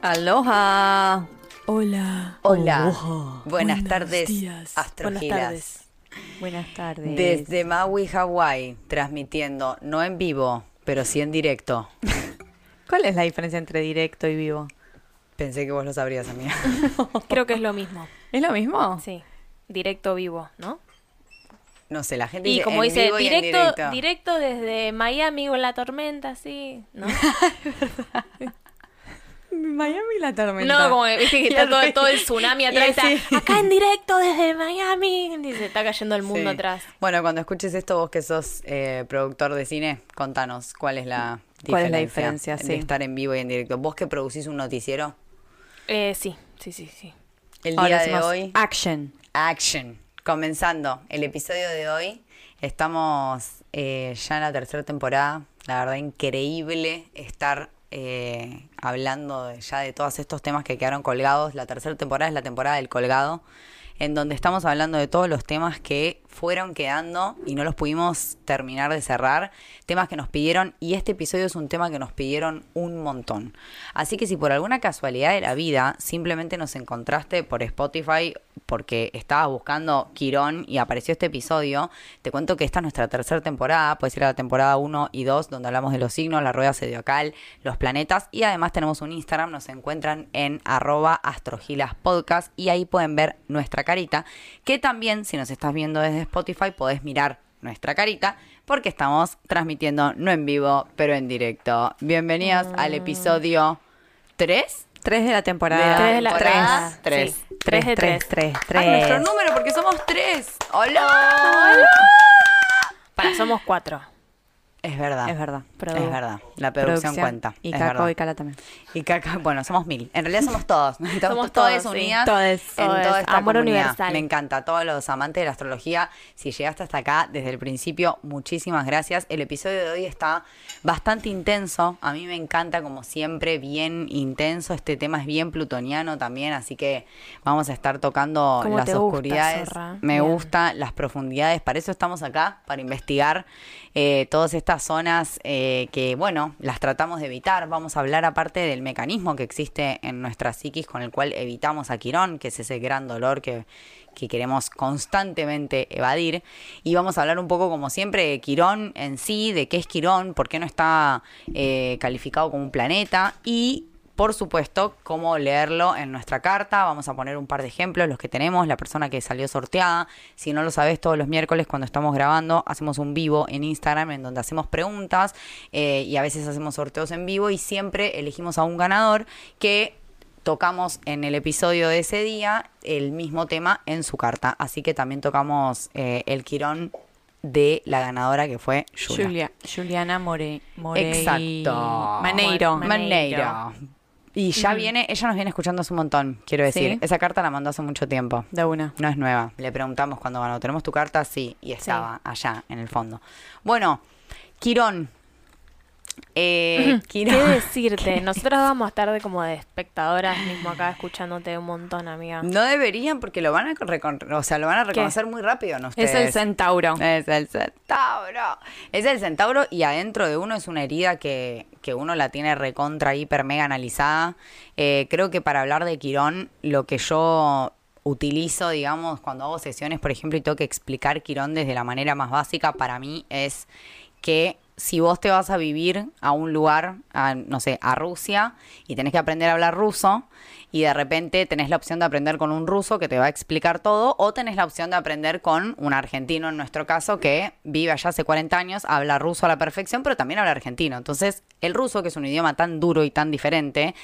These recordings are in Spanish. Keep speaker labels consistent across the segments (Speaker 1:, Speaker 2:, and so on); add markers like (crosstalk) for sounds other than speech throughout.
Speaker 1: Aloha.
Speaker 2: Hola.
Speaker 1: Hola.
Speaker 2: Aloha.
Speaker 1: Buenas
Speaker 2: Buenos
Speaker 1: tardes.
Speaker 2: Buenas tardes.
Speaker 1: Buenas tardes. Desde Maui, Hawái, transmitiendo, no en vivo, pero sí en directo. (laughs)
Speaker 3: ¿Cuál es la diferencia entre directo y vivo?
Speaker 1: Pensé que vos lo sabrías, amiga. (laughs)
Speaker 2: Creo que es lo mismo.
Speaker 3: ¿Es lo mismo?
Speaker 2: Sí. Directo vivo, ¿no?
Speaker 1: No sé, la gente
Speaker 2: Y
Speaker 1: dice
Speaker 2: como
Speaker 1: en
Speaker 2: dice,
Speaker 1: vivo y en
Speaker 2: directo,
Speaker 1: directo.
Speaker 2: directo desde Miami con la tormenta, sí, ¿no? (laughs) (laughs)
Speaker 3: Miami la tormenta.
Speaker 2: No, como viste que (laughs) está todo, el tsunami atrás.
Speaker 3: Y
Speaker 2: está,
Speaker 3: sí.
Speaker 2: Acá en directo desde Miami. Y se está cayendo el mundo
Speaker 1: Sí.
Speaker 2: atrás.
Speaker 1: Bueno, cuando escuches esto, vos que sos eh, productor de cine, contanos cuál es la
Speaker 3: ¿Cuál es la diferencia,
Speaker 1: de
Speaker 3: sí.
Speaker 1: estar en vivo y en directo. Vos que producís un noticiero,
Speaker 2: Eh, sí, sí, sí, sí.
Speaker 1: el
Speaker 3: Ahora
Speaker 1: día de hoy,
Speaker 3: Action.
Speaker 1: action. Comenzando el episodio de hoy, estamos eh, ya en la tercera temporada. La verdad, increíble estar eh, hablando ya de todos estos temas que quedaron colgados. La tercera temporada es la temporada del colgado, en donde estamos hablando de todos los temas que fueron quedando y no los pudimos terminar de cerrar. Temas que nos pidieron, y este episodio es un tema que nos pidieron un montón. Así que si por alguna casualidad de la vida simplemente nos encontraste por Spotify porque estabas buscando Quirón y apareció este episodio, te cuento que esta es nuestra tercera temporada, puede ser la temporada 1 y 2, donde hablamos de los signos, la rueda zodiacal, los planetas, y además tenemos un Instagram, nos encuentran en arroba astrogilaspodcast, y ahí pueden ver nuestra carita, que también si nos estás viendo desde Spotify podés mirar nuestra carita, porque estamos transmitiendo no en vivo, pero en directo. Bienvenidos al episodio 3
Speaker 3: Tres de la temporada.
Speaker 2: Tres de la
Speaker 1: temporada.
Speaker 2: tres.
Speaker 1: Tres.
Speaker 2: Sí, tres de tres.
Speaker 3: tres,
Speaker 1: Ah, nuestro
Speaker 3: tres.
Speaker 1: número, porque somos tres. ¡Hola!
Speaker 2: Para, somos cuatro.
Speaker 1: Es verdad.
Speaker 3: Es verdad.
Speaker 2: Produ-
Speaker 1: Es verdad. La producción, cuenta.
Speaker 3: Y
Speaker 1: es
Speaker 3: Caco
Speaker 1: verdad.
Speaker 3: y Cala también.
Speaker 1: Y Caca, bueno, somos mil. En realidad somos todos. (laughs)
Speaker 2: Somos
Speaker 1: todas
Speaker 2: todos, sí.
Speaker 1: unidas
Speaker 3: Todes.
Speaker 1: en
Speaker 2: Todes.
Speaker 1: toda esta
Speaker 2: Amor
Speaker 1: comunidad.
Speaker 2: universal.
Speaker 1: Me encanta. Todos los amantes de la astrología, si llegaste hasta acá desde el principio, muchísimas gracias. El episodio de hoy está bastante intenso. A mí me encanta, como siempre, bien intenso. Este tema es bien plutoniano también, así que vamos a estar tocando
Speaker 2: ¿Cómo
Speaker 1: las
Speaker 2: gusta,
Speaker 1: oscuridades. me
Speaker 2: Bien.
Speaker 1: gusta las profundidades. Para eso estamos acá, para investigar eh, todas estas zonas eh, que, bueno, las tratamos de evitar. Vamos a hablar aparte del mecanismo que existe en nuestra psiquis con el cual evitamos a Quirón, que es ese gran dolor que, que queremos constantemente evadir. Y vamos a hablar un poco, como siempre, de Quirón en sí, de qué es Quirón, por qué no está eh, calificado como un planeta y por supuesto, cómo leerlo en nuestra carta. Vamos a poner un par de ejemplos, los que tenemos, la persona que salió sorteada. Si no lo sabes, todos los miércoles cuando estamos grabando, hacemos un vivo en Instagram en donde hacemos preguntas eh, y a veces hacemos sorteos en vivo y siempre elegimos a un ganador que tocamos en el episodio de ese día el mismo tema en su carta. Así que también tocamos eh, el quirón de la ganadora que fue Julia.
Speaker 3: Julia. Juliana More, Morey-
Speaker 1: Exacto.
Speaker 3: Maneiro.
Speaker 2: More-
Speaker 1: Maneiro. Y ya viene, ella nos viene escuchando hace un montón, quiero decir.
Speaker 3: ¿Sí?
Speaker 1: Esa carta la mandó hace mucho tiempo.
Speaker 3: De una.
Speaker 1: No es nueva. Le preguntamos cuando ganó. ¿Tenemos tu carta? Sí. Y estaba allá, en el fondo. Bueno, Quirón. Eh,
Speaker 2: ¿Qué decirte? (laughs) Nosotros vamos a estar de como de espectadoras mismo acá escuchándote un montón, amiga.
Speaker 1: No deberían porque lo van a, o sea, lo van a reconocer muy rápido, ¿no?
Speaker 3: Es el
Speaker 1: ustedes?
Speaker 3: centauro.
Speaker 1: Es el centauro. Es el centauro y adentro de uno es una herida que, que uno la tiene recontra, hiper, mega analizada. Eh, creo que para hablar de Quirón, lo que yo utilizo, digamos, cuando hago sesiones, por ejemplo, y tengo que explicar Quirón desde la manera más básica, para mí es que si vos te vas a vivir a un lugar, a, no sé, a Rusia, y tenés que aprender a hablar ruso, y de repente tenés la opción de aprender con un ruso que te va a explicar todo, o tenés la opción de aprender con un argentino, en nuestro caso, que vive allá hace 40 años, habla ruso a la perfección, pero también habla argentino. Entonces, el ruso, que es un idioma tan duro y tan diferente,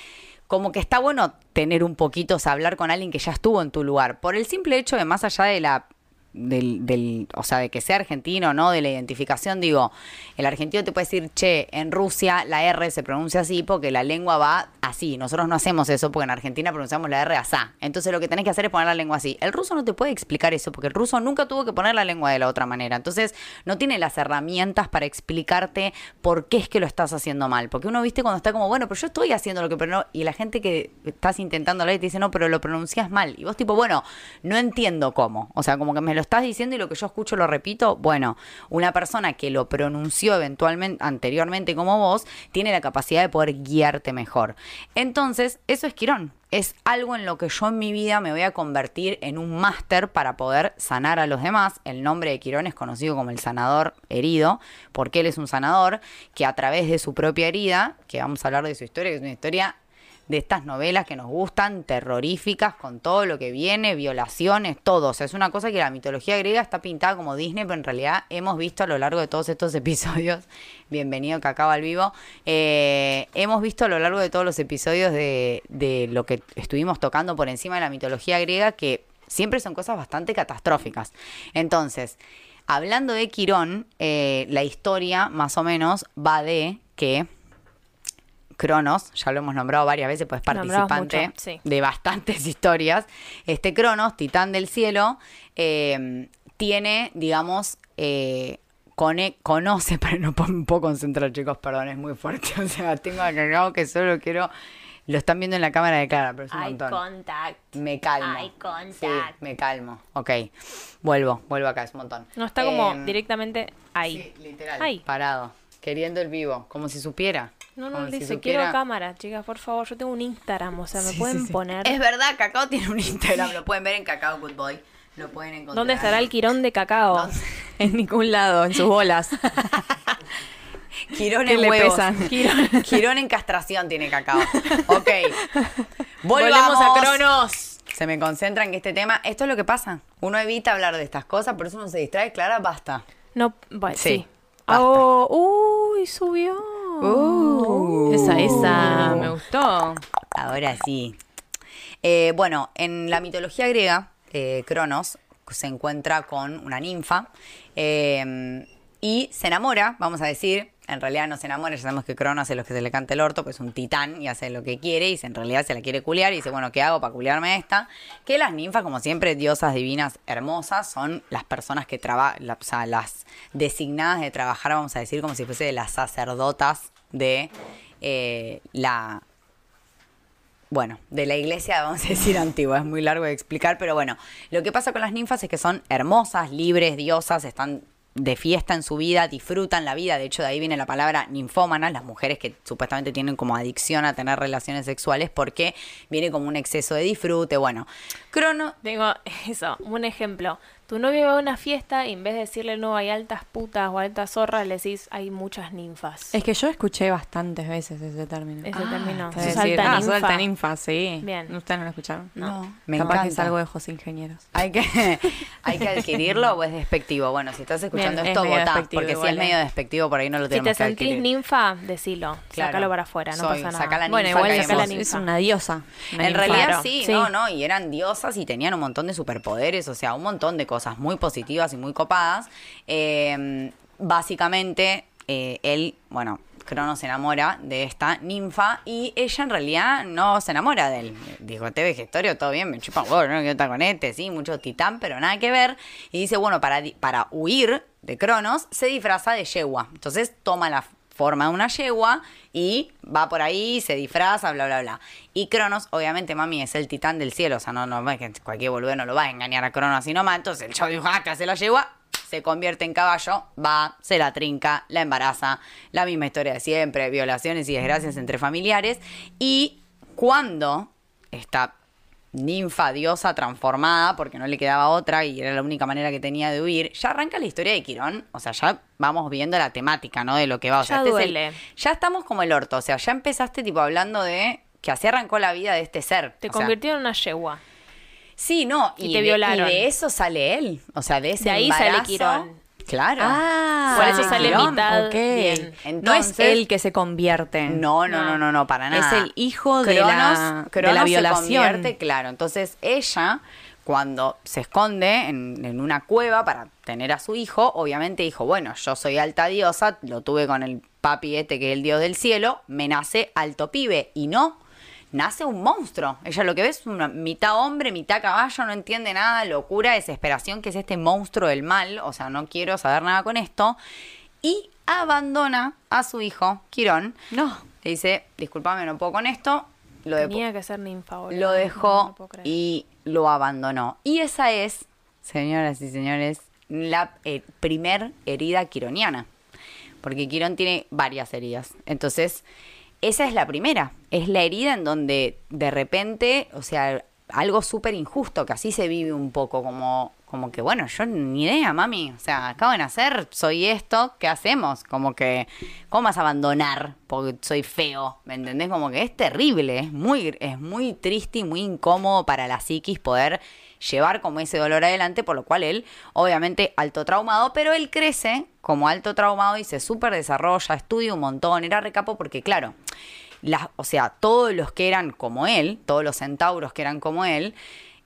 Speaker 1: como que está bueno tener un poquito, o sea, hablar con alguien que ya estuvo en tu lugar, por el simple hecho de más allá de la del, del, o sea, de que sea argentino, ¿no? De la identificación, digo, el argentino te puede decir, che, en Rusia la R se pronuncia así porque la lengua va así. Nosotros no hacemos eso porque en Argentina pronunciamos la R asá. Entonces lo que tenés que hacer es poner la lengua así. El ruso no te puede explicar eso porque el ruso nunca tuvo que poner la lengua de la otra manera. Entonces no tiene las herramientas para explicarte por qué es que lo estás haciendo mal. Porque uno, viste, cuando está como, bueno, pero yo estoy haciendo lo que, pero no, y la gente que estás intentando hablar y te dice, no, pero lo pronuncias mal. Y vos tipo, bueno, no entiendo cómo. O sea, como que me lo estás diciendo y lo que yo escucho lo repito, bueno, una persona que lo pronunció eventualmente anteriormente como vos, tiene la capacidad de poder guiarte mejor. Entonces, eso es Quirón. Es algo en lo que yo en mi vida me voy a convertir en un máster para poder sanar a los demás. El nombre de Quirón es conocido como el sanador herido, porque él es un sanador que a través de su propia herida, que vamos a hablar de su historia, que es una historia de estas novelas que nos gustan, terroríficas, con todo lo que viene, violaciones, todo. O sea, es una cosa que la mitología griega está pintada como Disney, pero en realidad hemos visto a lo largo de todos estos (laughs) episodios, bienvenido Cacao al vivo, eh, hemos visto a lo largo de todos los episodios de, de lo que estuvimos tocando por encima de la mitología griega, que siempre son cosas bastante catastróficas. Entonces, hablando de Quirón, eh, la historia más o menos va de que Cronos, ya lo hemos nombrado varias veces, pues participante
Speaker 2: mucho, sí.
Speaker 1: de bastantes (laughs) historias. Este Cronos, titán del cielo, eh, tiene, digamos, eh, cone- conoce, (laughs) pero no puedo- me puedo concentrar, chicos, perdón, es muy fuerte. (laughs) O sea, tengo acá que solo quiero. Lo están viendo en la cámara de Clara, pero es un
Speaker 2: Eye
Speaker 1: montón.
Speaker 2: contact.
Speaker 1: Me calmo.
Speaker 2: Eye contact.
Speaker 1: Sí, me calmo. Ok. Vuelvo, vuelvo acá, es un montón.
Speaker 2: No está como
Speaker 1: Em,
Speaker 2: directamente ahí.
Speaker 1: Sí, literal.
Speaker 2: Ahí.
Speaker 1: Parado. Queriendo el vivo, como si supiera.
Speaker 2: No, no,
Speaker 1: Como si
Speaker 2: dice, quiero cámara, chicas, por favor. Yo tengo un Instagram, o sea, me
Speaker 1: Sí,
Speaker 2: pueden
Speaker 1: sí, sí.
Speaker 2: poner.
Speaker 1: Es verdad, Cacao tiene un Instagram, (laughs) lo pueden ver en Cacao Good Boy. Lo pueden encontrar.
Speaker 2: ¿Dónde estará el quirón de cacao? (laughs)
Speaker 3: En ningún lado, en sus bolas. (laughs)
Speaker 1: Quirón en huevos.
Speaker 3: pesan.
Speaker 1: Quirón. Quirón en castración tiene Cacao. Ok.
Speaker 2: Volvemos a Cronos.
Speaker 1: Se me concentra en que este tema, esto es lo que pasa. Uno evita hablar de estas cosas, por eso uno se distrae. Clara, basta.
Speaker 2: No, bueno,
Speaker 1: Sí,
Speaker 2: sí.
Speaker 1: basta.
Speaker 2: Oh, uy, subió.
Speaker 1: Uh.
Speaker 3: Esa, esa, me gustó.
Speaker 1: Ahora sí. Eh, bueno, en la mitología griega, eh, Cronos se encuentra con una ninfa eh, y se enamora, vamos a decir. En realidad no se enamora, ya sabemos que Cronos es lo que se le canta el orto, pues es un titán y hace lo que quiere y se- en realidad se la quiere culiar y dice, bueno, ¿qué hago para culiarme a esta? Que las ninfas, como siempre, diosas divinas hermosas, son las personas que trabajan, o sea, las designadas de trabajar, vamos a decir, como si fuese las sacerdotas de eh, la bueno, de la iglesia, vamos a decir antigua, es muy largo de explicar, pero bueno, lo que pasa con las ninfas es que son hermosas, libres, diosas, están de fiesta en su vida, disfrutan la vida, de hecho de ahí viene la palabra ninfómanas, las mujeres que supuestamente tienen como adicción a tener relaciones sexuales porque viene como un exceso de disfrute, bueno, Crono,
Speaker 2: Tengo (laughs) eso, un ejemplo. Tu novio va a una fiesta y en vez de decirle no hay altas putas o altas zorras, le decís hay muchas ninfas.
Speaker 3: Es que yo escuché bastantes veces ese término.
Speaker 2: Ese término.
Speaker 3: Es decir,
Speaker 2: alta
Speaker 3: ah, sos
Speaker 2: ninfa.
Speaker 3: alta ninfa, sí.
Speaker 2: Bien.
Speaker 3: ¿Ustedes no lo escucharon?
Speaker 1: No, me
Speaker 3: Capaz que es
Speaker 1: encanta.
Speaker 3: algo de José Ingenieros.
Speaker 1: hay que, (laughs) hay que adquirirlo o es despectivo. Bueno, si estás escuchando
Speaker 3: Bien, es
Speaker 1: esto,
Speaker 3: medio
Speaker 1: votá,
Speaker 3: despectivo
Speaker 1: porque si
Speaker 3: igual,
Speaker 1: es medio
Speaker 3: eh.
Speaker 1: despectivo, por ahí no lo
Speaker 2: Si
Speaker 1: tenemos
Speaker 2: te
Speaker 1: que
Speaker 2: sentís
Speaker 1: adquirir.
Speaker 2: ninfa, decilo.
Speaker 1: Claro.
Speaker 2: Sácalo para afuera, no
Speaker 1: Soy-
Speaker 2: pasa nada.
Speaker 1: saca la
Speaker 2: bueno,
Speaker 1: ninfa
Speaker 2: igual
Speaker 1: que
Speaker 2: saca la ninfa.
Speaker 3: Es una diosa. una
Speaker 1: En
Speaker 3: ninfa.
Speaker 1: realidad
Speaker 2: Claro,
Speaker 1: sí. no, no, y eran diosas y tenían un montón de superpoderes, o sea, un montón de cosas muy positivas y muy copadas. Eh, básicamente, eh, él, bueno, Cronos se enamora de esta ninfa y ella en realidad no se enamora de él. Dijo, te vejestorio, todo bien, me chupa un huevo, no con este, sí, mucho titán, pero nada que ver. Y dice, bueno, para, para huir de Cronos, se disfraza de yegua. Entonces toma la forma una yegua y va por ahí, se disfraza, bla, bla, bla. Y Cronos, obviamente, mami, es el titán del cielo, o sea, no, no, es que cualquier boludo no lo va a engañar a Cronos así nomás. Entonces el chavo dijo, ah, hace la yegua, se convierte en caballo, va, se la trinca, la embaraza, la misma historia de siempre, violaciones y desgracias entre familiares. Y cuando esta ninfa, diosa transformada, porque no le quedaba otra y era la única manera que tenía de huir, ya arranca la historia de Quirón, o sea, ya vamos viendo la temática, ¿no? De lo que va. O sea,
Speaker 2: Ya
Speaker 1: este es el-
Speaker 2: duele.
Speaker 1: ya estamos como el orto, o sea, ya empezaste tipo hablando de que así arrancó la vida de este ser.
Speaker 2: Te
Speaker 1: sea,
Speaker 2: convirtió en una yegua.
Speaker 1: Sí, no,
Speaker 2: Y
Speaker 1: y,
Speaker 2: te
Speaker 1: de,
Speaker 2: violaron.
Speaker 1: y de eso sale él, o sea, de ese
Speaker 2: De ahí sale Quirón.
Speaker 1: Claro.
Speaker 3: Ah,
Speaker 2: Por eso sale
Speaker 3: Quirón,
Speaker 2: mitad bien.
Speaker 3: no es él que se convierte.
Speaker 1: No, no, no, no, no, para nada.
Speaker 3: Es el hijo de
Speaker 1: Cronos-
Speaker 3: la, de
Speaker 1: Cronos
Speaker 3: la
Speaker 1: se
Speaker 3: violación.
Speaker 1: convierte, claro. Entonces ella, cuando se esconde en, en una cueva para tener a su hijo, obviamente dijo, bueno, yo soy alta diosa, lo tuve con el papi este que es el dios del cielo, me nace alto pibe. Y no, nace un monstruo. Ella lo que ve es una mitad hombre, mitad caballo, no entiende nada, locura, desesperación, que es este monstruo del mal. O sea, no quiero saber nada con esto. Y abandona a su hijo, Quirón.
Speaker 3: No.
Speaker 1: Le dice, disculpame, no puedo con esto. Lo,
Speaker 2: Tenía que ser ninfa, boludo.
Speaker 1: lo dejó
Speaker 2: no
Speaker 1: y lo abandonó. Y esa es señoras y señores, la eh, primer herida quironiana. Porque Quirón tiene varias heridas. Entonces, esa es la primera. Es la herida en donde de repente, o sea, algo súper injusto, que así se vive un poco, como, como que, bueno, yo ni idea, mami. O sea, acabo de nacer, soy esto, ¿qué hacemos? Como que, ¿cómo vas a abandonar? Porque soy feo, ¿me entendés? Como que es terrible, es muy, es muy triste y muy incómodo para la psiquis poder llevar como ese dolor adelante, por lo cual él, obviamente, alto traumado, pero él crece como alto traumado y se súper desarrolla, estudia un montón, era recapo porque, claro, las, o sea, todos los que eran como él, todos los centauros que eran como él,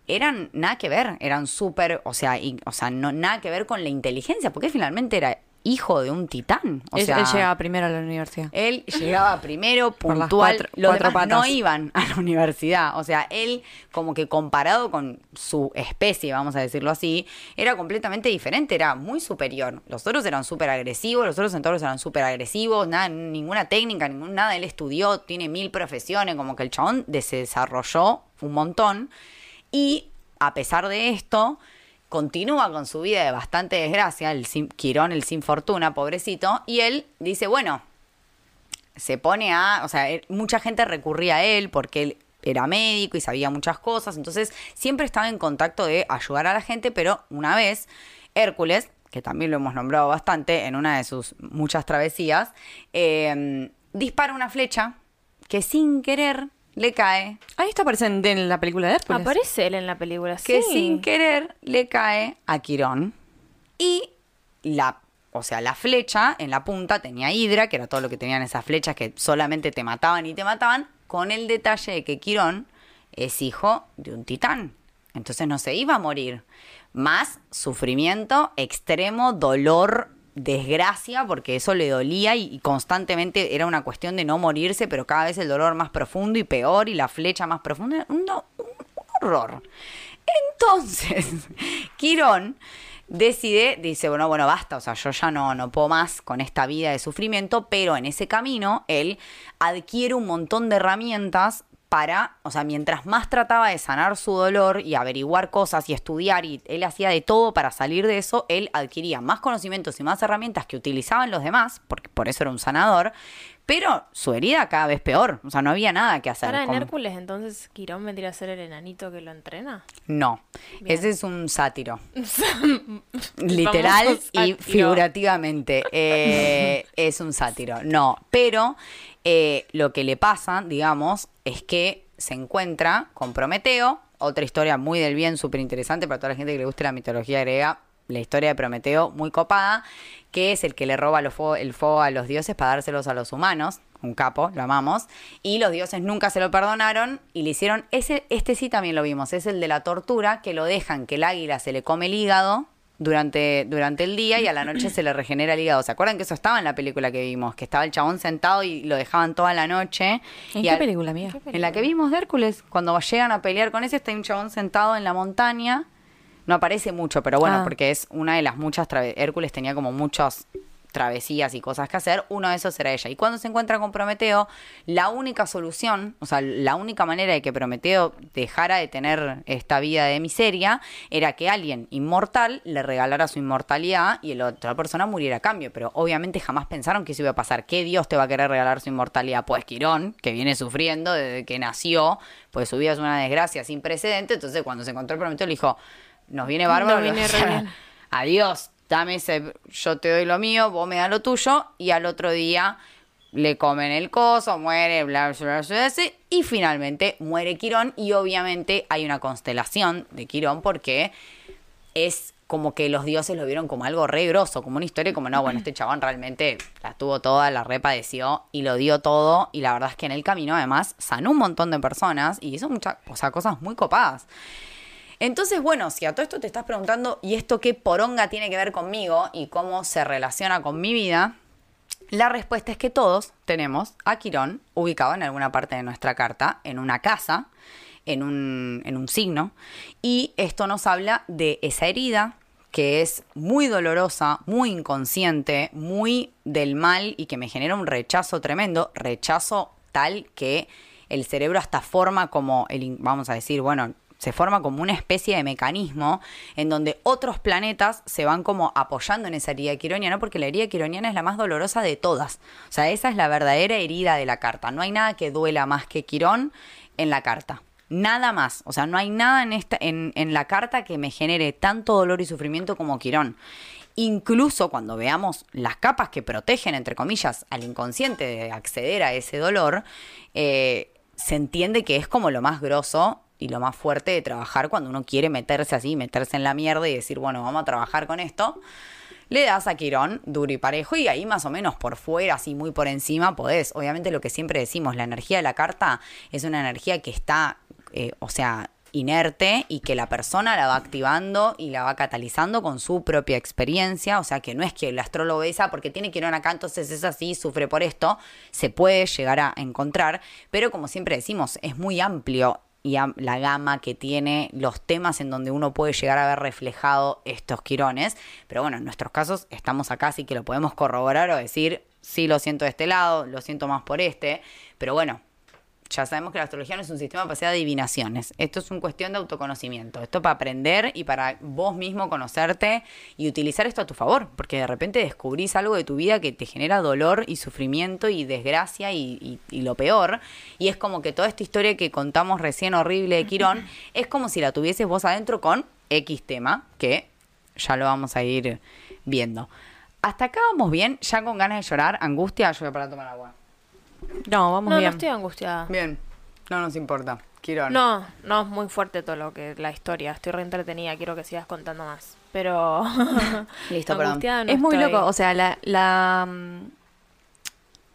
Speaker 1: eran nada que ver, eran súper, o sea, o sea, no nada que ver con la inteligencia, porque finalmente era hijo de un titán. O
Speaker 3: Él-
Speaker 1: sea,
Speaker 3: él llegaba primero a la universidad.
Speaker 1: él llegaba primero, puntual.
Speaker 3: cuatro-
Speaker 1: los
Speaker 3: cuatro
Speaker 1: demás no iban a la universidad. O sea, él, como que comparado con su especie, vamos a decirlo así, era completamente diferente, era muy superior. Los otros eran súper agresivos, los otros centauros eran súper agresivos, nada, ninguna técnica, ningún, nada. Él estudió, tiene mil profesiones, como que el chabón se desarrolló un montón. Y a pesar de esto, continúa con su vida de bastante desgracia, el sin, Quirón, el sin fortuna, pobrecito, y él dice, bueno, se pone a, o sea, él- mucha gente recurría a él porque él era médico y sabía muchas cosas, entonces siempre estaba en contacto de ayudar a la gente, pero una vez Hércules, que también lo hemos nombrado bastante en una de sus muchas travesías, eh, dispara una flecha que sin querer le cae,
Speaker 3: Ahí está presente en la película de Hércules.
Speaker 2: Aparece él en la película,
Speaker 1: que
Speaker 2: sí.
Speaker 1: sin querer le cae a Quirón. Y la, o sea, la flecha en la punta tenía hidra, que era todo lo que tenían esas flechas que solamente te mataban y te mataban, con el detalle de que Quirón es hijo de un titán. Entonces no se iba a morir. Más sufrimiento extremo, dolor, desgracia, porque eso le dolía y, constantemente era una cuestión de no morirse, pero cada vez el dolor más profundo y peor y la flecha más profunda. Un, un- un horror. Entonces, (laughs) Quirón decide, dice, bueno, bueno, basta, o sea, yo ya no, no puedo más con esta vida de sufrimiento, pero en ese camino él adquiere un montón de herramientas para, o sea, mientras más trataba de sanar su dolor y averiguar cosas y estudiar, y él hacía de todo para salir de eso, él adquiría más conocimientos y más herramientas que utilizaban los demás, porque por eso era un sanador, pero su herida cada vez peor, o sea, no había nada que hacer.
Speaker 2: Ahora en
Speaker 1: con-
Speaker 2: Hércules, entonces, Quirón vendría a ser el enanito que lo entrena.
Speaker 1: No,
Speaker 2: Bien.
Speaker 1: ese es un sátiro. (laughs) Literal y figurativamente. eh, es un sátiro. No, pero eh, lo que le pasa, digamos, es que se encuentra con Prometeo, otra historia muy del bien, súper interesante para toda la gente que le guste la mitología griega. La historia de Prometeo, muy copada, que es el que le roba los fuego- el fuego a los dioses para dárselos a los humanos. Un capo, lo amamos. Y los dioses nunca se lo perdonaron y le hicieron. Ese, este sí también lo vimos, es el de la tortura, que lo dejan que el águila se le come el hígado durante, durante el día y a la noche se le regenera el hígado. ¿Se acuerdan que eso estaba en la película que vimos? Que estaba el chabón sentado y lo dejaban toda la noche.
Speaker 3: ¿En
Speaker 1: Y
Speaker 3: qué
Speaker 1: al-
Speaker 3: película, amiga?
Speaker 1: En la que vimos de Hércules, cuando llegan a pelear con ese, está un chabón sentado en la montaña. No aparece mucho, pero bueno,
Speaker 3: Ah.
Speaker 1: porque es una de las muchas Hércules tenía como muchas travesías y cosas que hacer, uno de esos era ella. Y cuando se encuentra con Prometeo, la única solución, o sea, la única manera de que Prometeo dejara de tener esta vida de miseria era que alguien inmortal le regalara su inmortalidad y la otra persona muriera a cambio. Pero obviamente jamás pensaron que eso iba a pasar. ¿Qué Dios te va a querer regalar su inmortalidad? Pues Quirón, que viene sufriendo desde que nació, pues su vida es una desgracia sin precedente. Entonces cuando se encontró Prometeo le dijo, nos viene bárbaro.
Speaker 2: Nos viene
Speaker 1: o sea, adiós, dame ese, yo te doy lo mío, vos me das lo tuyo, y al otro día le comen el coso, muere, bla, bla, bla, bla, bla, y finalmente muere Quirón, y obviamente hay una constelación de Quirón porque es como que los dioses lo vieron como algo re grosso, como una historia como, no, bueno, este chabón realmente la tuvo toda, la repadeció y lo dio todo, y la verdad es que en el camino además sanó un montón de personas y hizo muchas, o sea, cosas muy copadas. Entonces, bueno, si a todo esto te estás preguntando, ¿y esto qué poronga tiene que ver conmigo y cómo se relaciona con mi vida? La respuesta es que todos tenemos a Quirón ubicado en alguna parte de nuestra carta, en una casa, en un, en un signo, y esto nos habla de esa herida que es muy dolorosa, muy inconsciente, muy del mal y que me genera un rechazo tremendo, rechazo tal que el cerebro hasta forma como el, vamos a decir, bueno, se forma como una especie de mecanismo en donde otros planetas se van como apoyando en esa herida quironiana, porque la herida quironiana es la más dolorosa de todas. O sea, esa es la verdadera herida de la carta. No hay nada que duela más que Quirón en la carta. Nada más. O sea, no hay nada en, esta, en, en la carta que me genere tanto dolor y sufrimiento como Quirón. Incluso cuando veamos las capas que protegen, entre comillas, al inconsciente de acceder a ese dolor, eh, se entiende que es como lo más grosso y lo más fuerte de trabajar cuando uno quiere meterse así, meterse en la mierda y decir, bueno, vamos a trabajar con esto. Le das a Quirón duro y parejo y ahí más o menos por fuera, así muy por encima, podés. Obviamente lo que siempre decimos, la energía de la carta es una energía que está, eh, o sea, inerte y que la persona la va activando y la va catalizando con su propia experiencia, o sea que no es que el astrólogo esa porque tiene Quirón acá, entonces es así, sufre por esto, se puede llegar a encontrar, pero como siempre decimos, es muy amplio y la gama que tiene los temas en donde uno puede llegar a ver reflejado estos quirones. Pero bueno, en nuestros casos estamos acá, así que lo podemos corroborar o decir, sí, lo siento de este lado, lo siento más por este. Pero bueno, ya sabemos que la astrología no es un sistema para de adivinaciones. Esto es una cuestión de autoconocimiento. Esto para aprender y para vos mismo conocerte y utilizar esto a tu favor. Porque de repente descubrís algo de tu vida que te genera dolor y sufrimiento y desgracia y, lo peor. Y es como que toda esta historia que contamos recién horrible de Quirón (laughs) es como si la tuvieses vos adentro con X tema, que ya lo vamos a ir viendo. Hasta acá vamos bien, ya con ganas de llorar, angustia, yo voy para tomar agua.
Speaker 3: No, vamos
Speaker 2: no,
Speaker 3: bien.
Speaker 2: No, estoy angustiada.
Speaker 1: Bien, no nos importa. Quiero.
Speaker 2: No, no, es muy fuerte todo lo que la historia. Estoy re entretenida, quiero que sigas contando más. Pero. (laughs)
Speaker 1: Listo, perdón.
Speaker 3: es muy loco, o sea, la, la. Mm,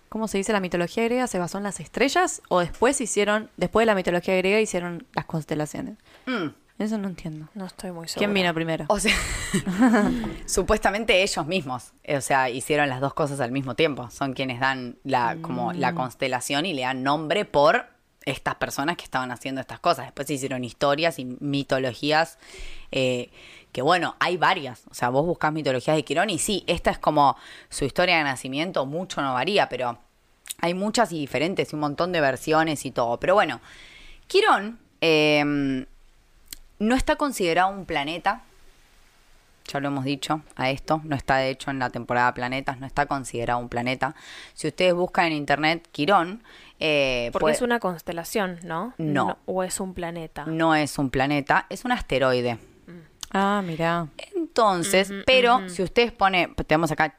Speaker 3: ¿Cómo se dice? La mitología griega se basó en las estrellas o después hicieron. Después de la mitología griega hicieron las constelaciones. Mm. Eso no entiendo.
Speaker 2: No estoy muy segura.
Speaker 3: ¿Quién vino primero?
Speaker 1: O sea, (laughs) (laughs) supuestamente ellos mismos, o sea, hicieron las dos cosas al mismo tiempo. Son quienes dan la, como la mm. constelación y le dan nombre por estas personas que estaban haciendo estas cosas. Después se hicieron historias y mitologías eh, que bueno, hay varias. O sea, vos buscás mitologías de Quirón y sí, esta es como su historia de nacimiento, mucho no varía, pero hay muchas y diferentes y un montón de versiones y todo. Pero bueno, Quirón eh, no está considerado un planeta, ya lo hemos dicho a esto, no está de hecho en la temporada planetas, no está considerado un planeta. Si ustedes buscan en internet Quirón...
Speaker 2: Eh, Porque es una constelación, ¿no?
Speaker 1: ¿no?
Speaker 2: ¿O es un planeta?
Speaker 1: No es un planeta, es un asteroide.
Speaker 3: Mm. Ah, mira.
Speaker 1: Entonces, pero si ustedes ponen, tenemos acá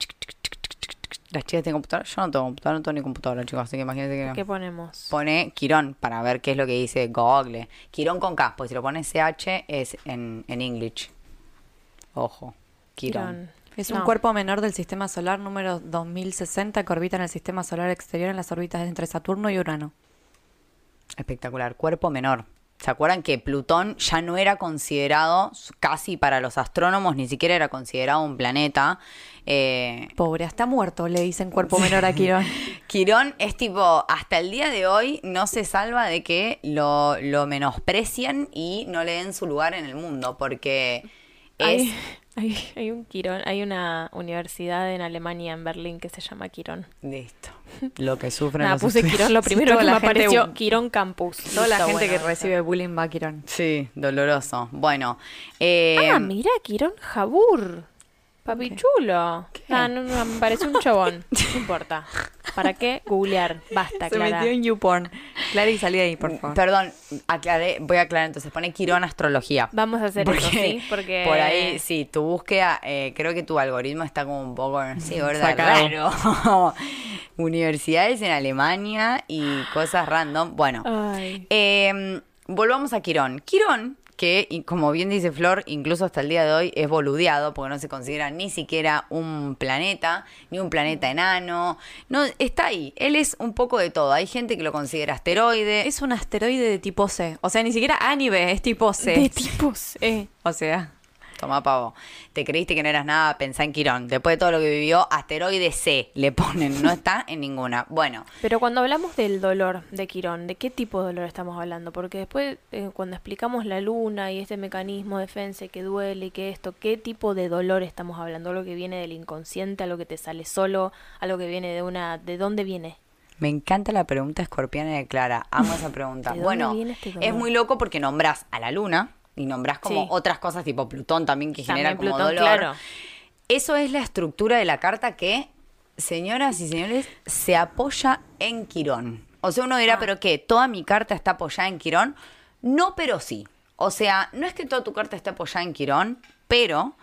Speaker 1: las chicas tienen computadora. Yo no tengo computadora, no tengo ni computadora, chicos. Así que imagínense que.
Speaker 2: ¿Qué ponemos?
Speaker 1: Pone Quirón para ver qué es lo que dice Google. Quirón con K, porque si lo pone CH es en, en English. Ojo. Quirón.
Speaker 3: Es un cuerpo menor del sistema solar número 2060 que orbita en el sistema solar exterior en las órbitas entre Saturno y Urano.
Speaker 1: Espectacular. Cuerpo menor. ¿Se acuerdan que Plutón ya no era considerado, casi para los astrónomos, ni siquiera era considerado un planeta?
Speaker 3: Eh, Pobre, hasta muerto, le dicen cuerpo menor a Quirón. (laughs)
Speaker 1: Quirón es tipo, hasta el día de hoy no se salva de que lo, lo menosprecien y no le den su lugar en el mundo, porque es... (laughs)
Speaker 2: Hay, hay, un Quirón, hay una universidad en Alemania, en Berlín, que se llama Quirón.
Speaker 1: Listo. Lo que sufren
Speaker 2: Nada, puse Quirón, lo (laughs) primero que me apareció, Quirón Campus.
Speaker 3: Toda la gente que recibe bullying va a Quirón.
Speaker 1: Sí, doloroso. Bueno. Eh,
Speaker 2: ah, mira, Quirón Jabur. Papi chulo. Ah, no, no, me parece un chabón. No importa. ¿Para qué googlear? Basta,
Speaker 3: Se metió en YouPorn. Clara y salí de ahí, por favor.
Speaker 1: Perdón, aclaré, voy a aclarar entonces. Pone Quirón Astrología.
Speaker 2: Vamos a hacer eso, ¿sí? Porque...
Speaker 1: Por ahí, sí, tu búsqueda, eh, creo que tu algoritmo está como un poco, sí, ¿verdad? Raro. (laughs) Universidades en Alemania y cosas random. Bueno, eh, volvamos a Quirón. Quirón que, como bien dice Flor, incluso hasta el día de hoy es boludeado porque no se considera ni siquiera un planeta, ni un planeta enano. No, está ahí. Él es un poco de todo. Hay gente que lo considera asteroide.
Speaker 3: Es un asteroide de tipo C. O sea, ni siquiera A es tipo C.
Speaker 2: De tipo C. (laughs)
Speaker 3: O sea.
Speaker 1: Toma pavo. Te creíste que no eras nada, pensá en Quirón. Después de todo lo que vivió, asteroide C le ponen, no está en ninguna. Bueno.
Speaker 2: Pero cuando hablamos del dolor de Quirón, ¿de qué tipo de dolor estamos hablando? Porque después, eh, cuando explicamos la luna y este mecanismo de defensa que duele y que esto, ¿qué tipo de dolor estamos hablando? ¿Algo que viene del inconsciente, algo que te sale solo, algo que viene de una... ¿De dónde viene?
Speaker 1: Me encanta la pregunta escorpiana de Clara. Amo esa pregunta.
Speaker 2: ¿De dónde
Speaker 1: bueno,
Speaker 2: este
Speaker 1: es muy loco porque nombras a la luna y nombras como
Speaker 2: Sí.
Speaker 1: otras cosas tipo Plutón también que
Speaker 2: También
Speaker 1: genera como dolor.
Speaker 2: claro.
Speaker 1: Eso es la estructura de la carta que, señoras y señores, se apoya en Quirón. O sea, uno
Speaker 2: Ah.
Speaker 1: dirá, ¿pero qué? ¿Toda mi carta está apoyada en Quirón? No, pero sí. O sea, no es que toda tu carta esté apoyada en Quirón, pero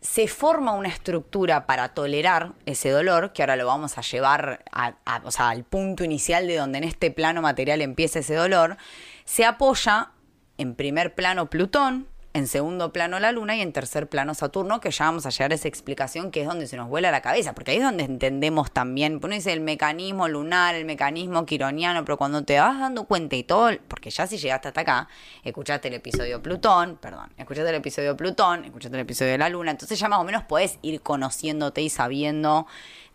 Speaker 1: se forma una estructura para tolerar ese dolor, que ahora lo vamos a llevar a- a- o sea, al punto inicial de donde en este plano material empieza ese dolor, se apoya en primer plano Plutón, en segundo plano la Luna y en tercer plano Saturno, que ya vamos a llegar a esa explicación que es donde se nos vuela la cabeza, porque ahí es donde entendemos también, uno el mecanismo lunar, el mecanismo quironiano, pero cuando te vas dando cuenta y todo, porque ya si llegaste hasta acá, escuchaste el episodio Plutón, perdón, escuchaste el episodio Plutón, escuchaste el episodio de la Luna, entonces ya más o menos podés ir conociéndote y sabiendo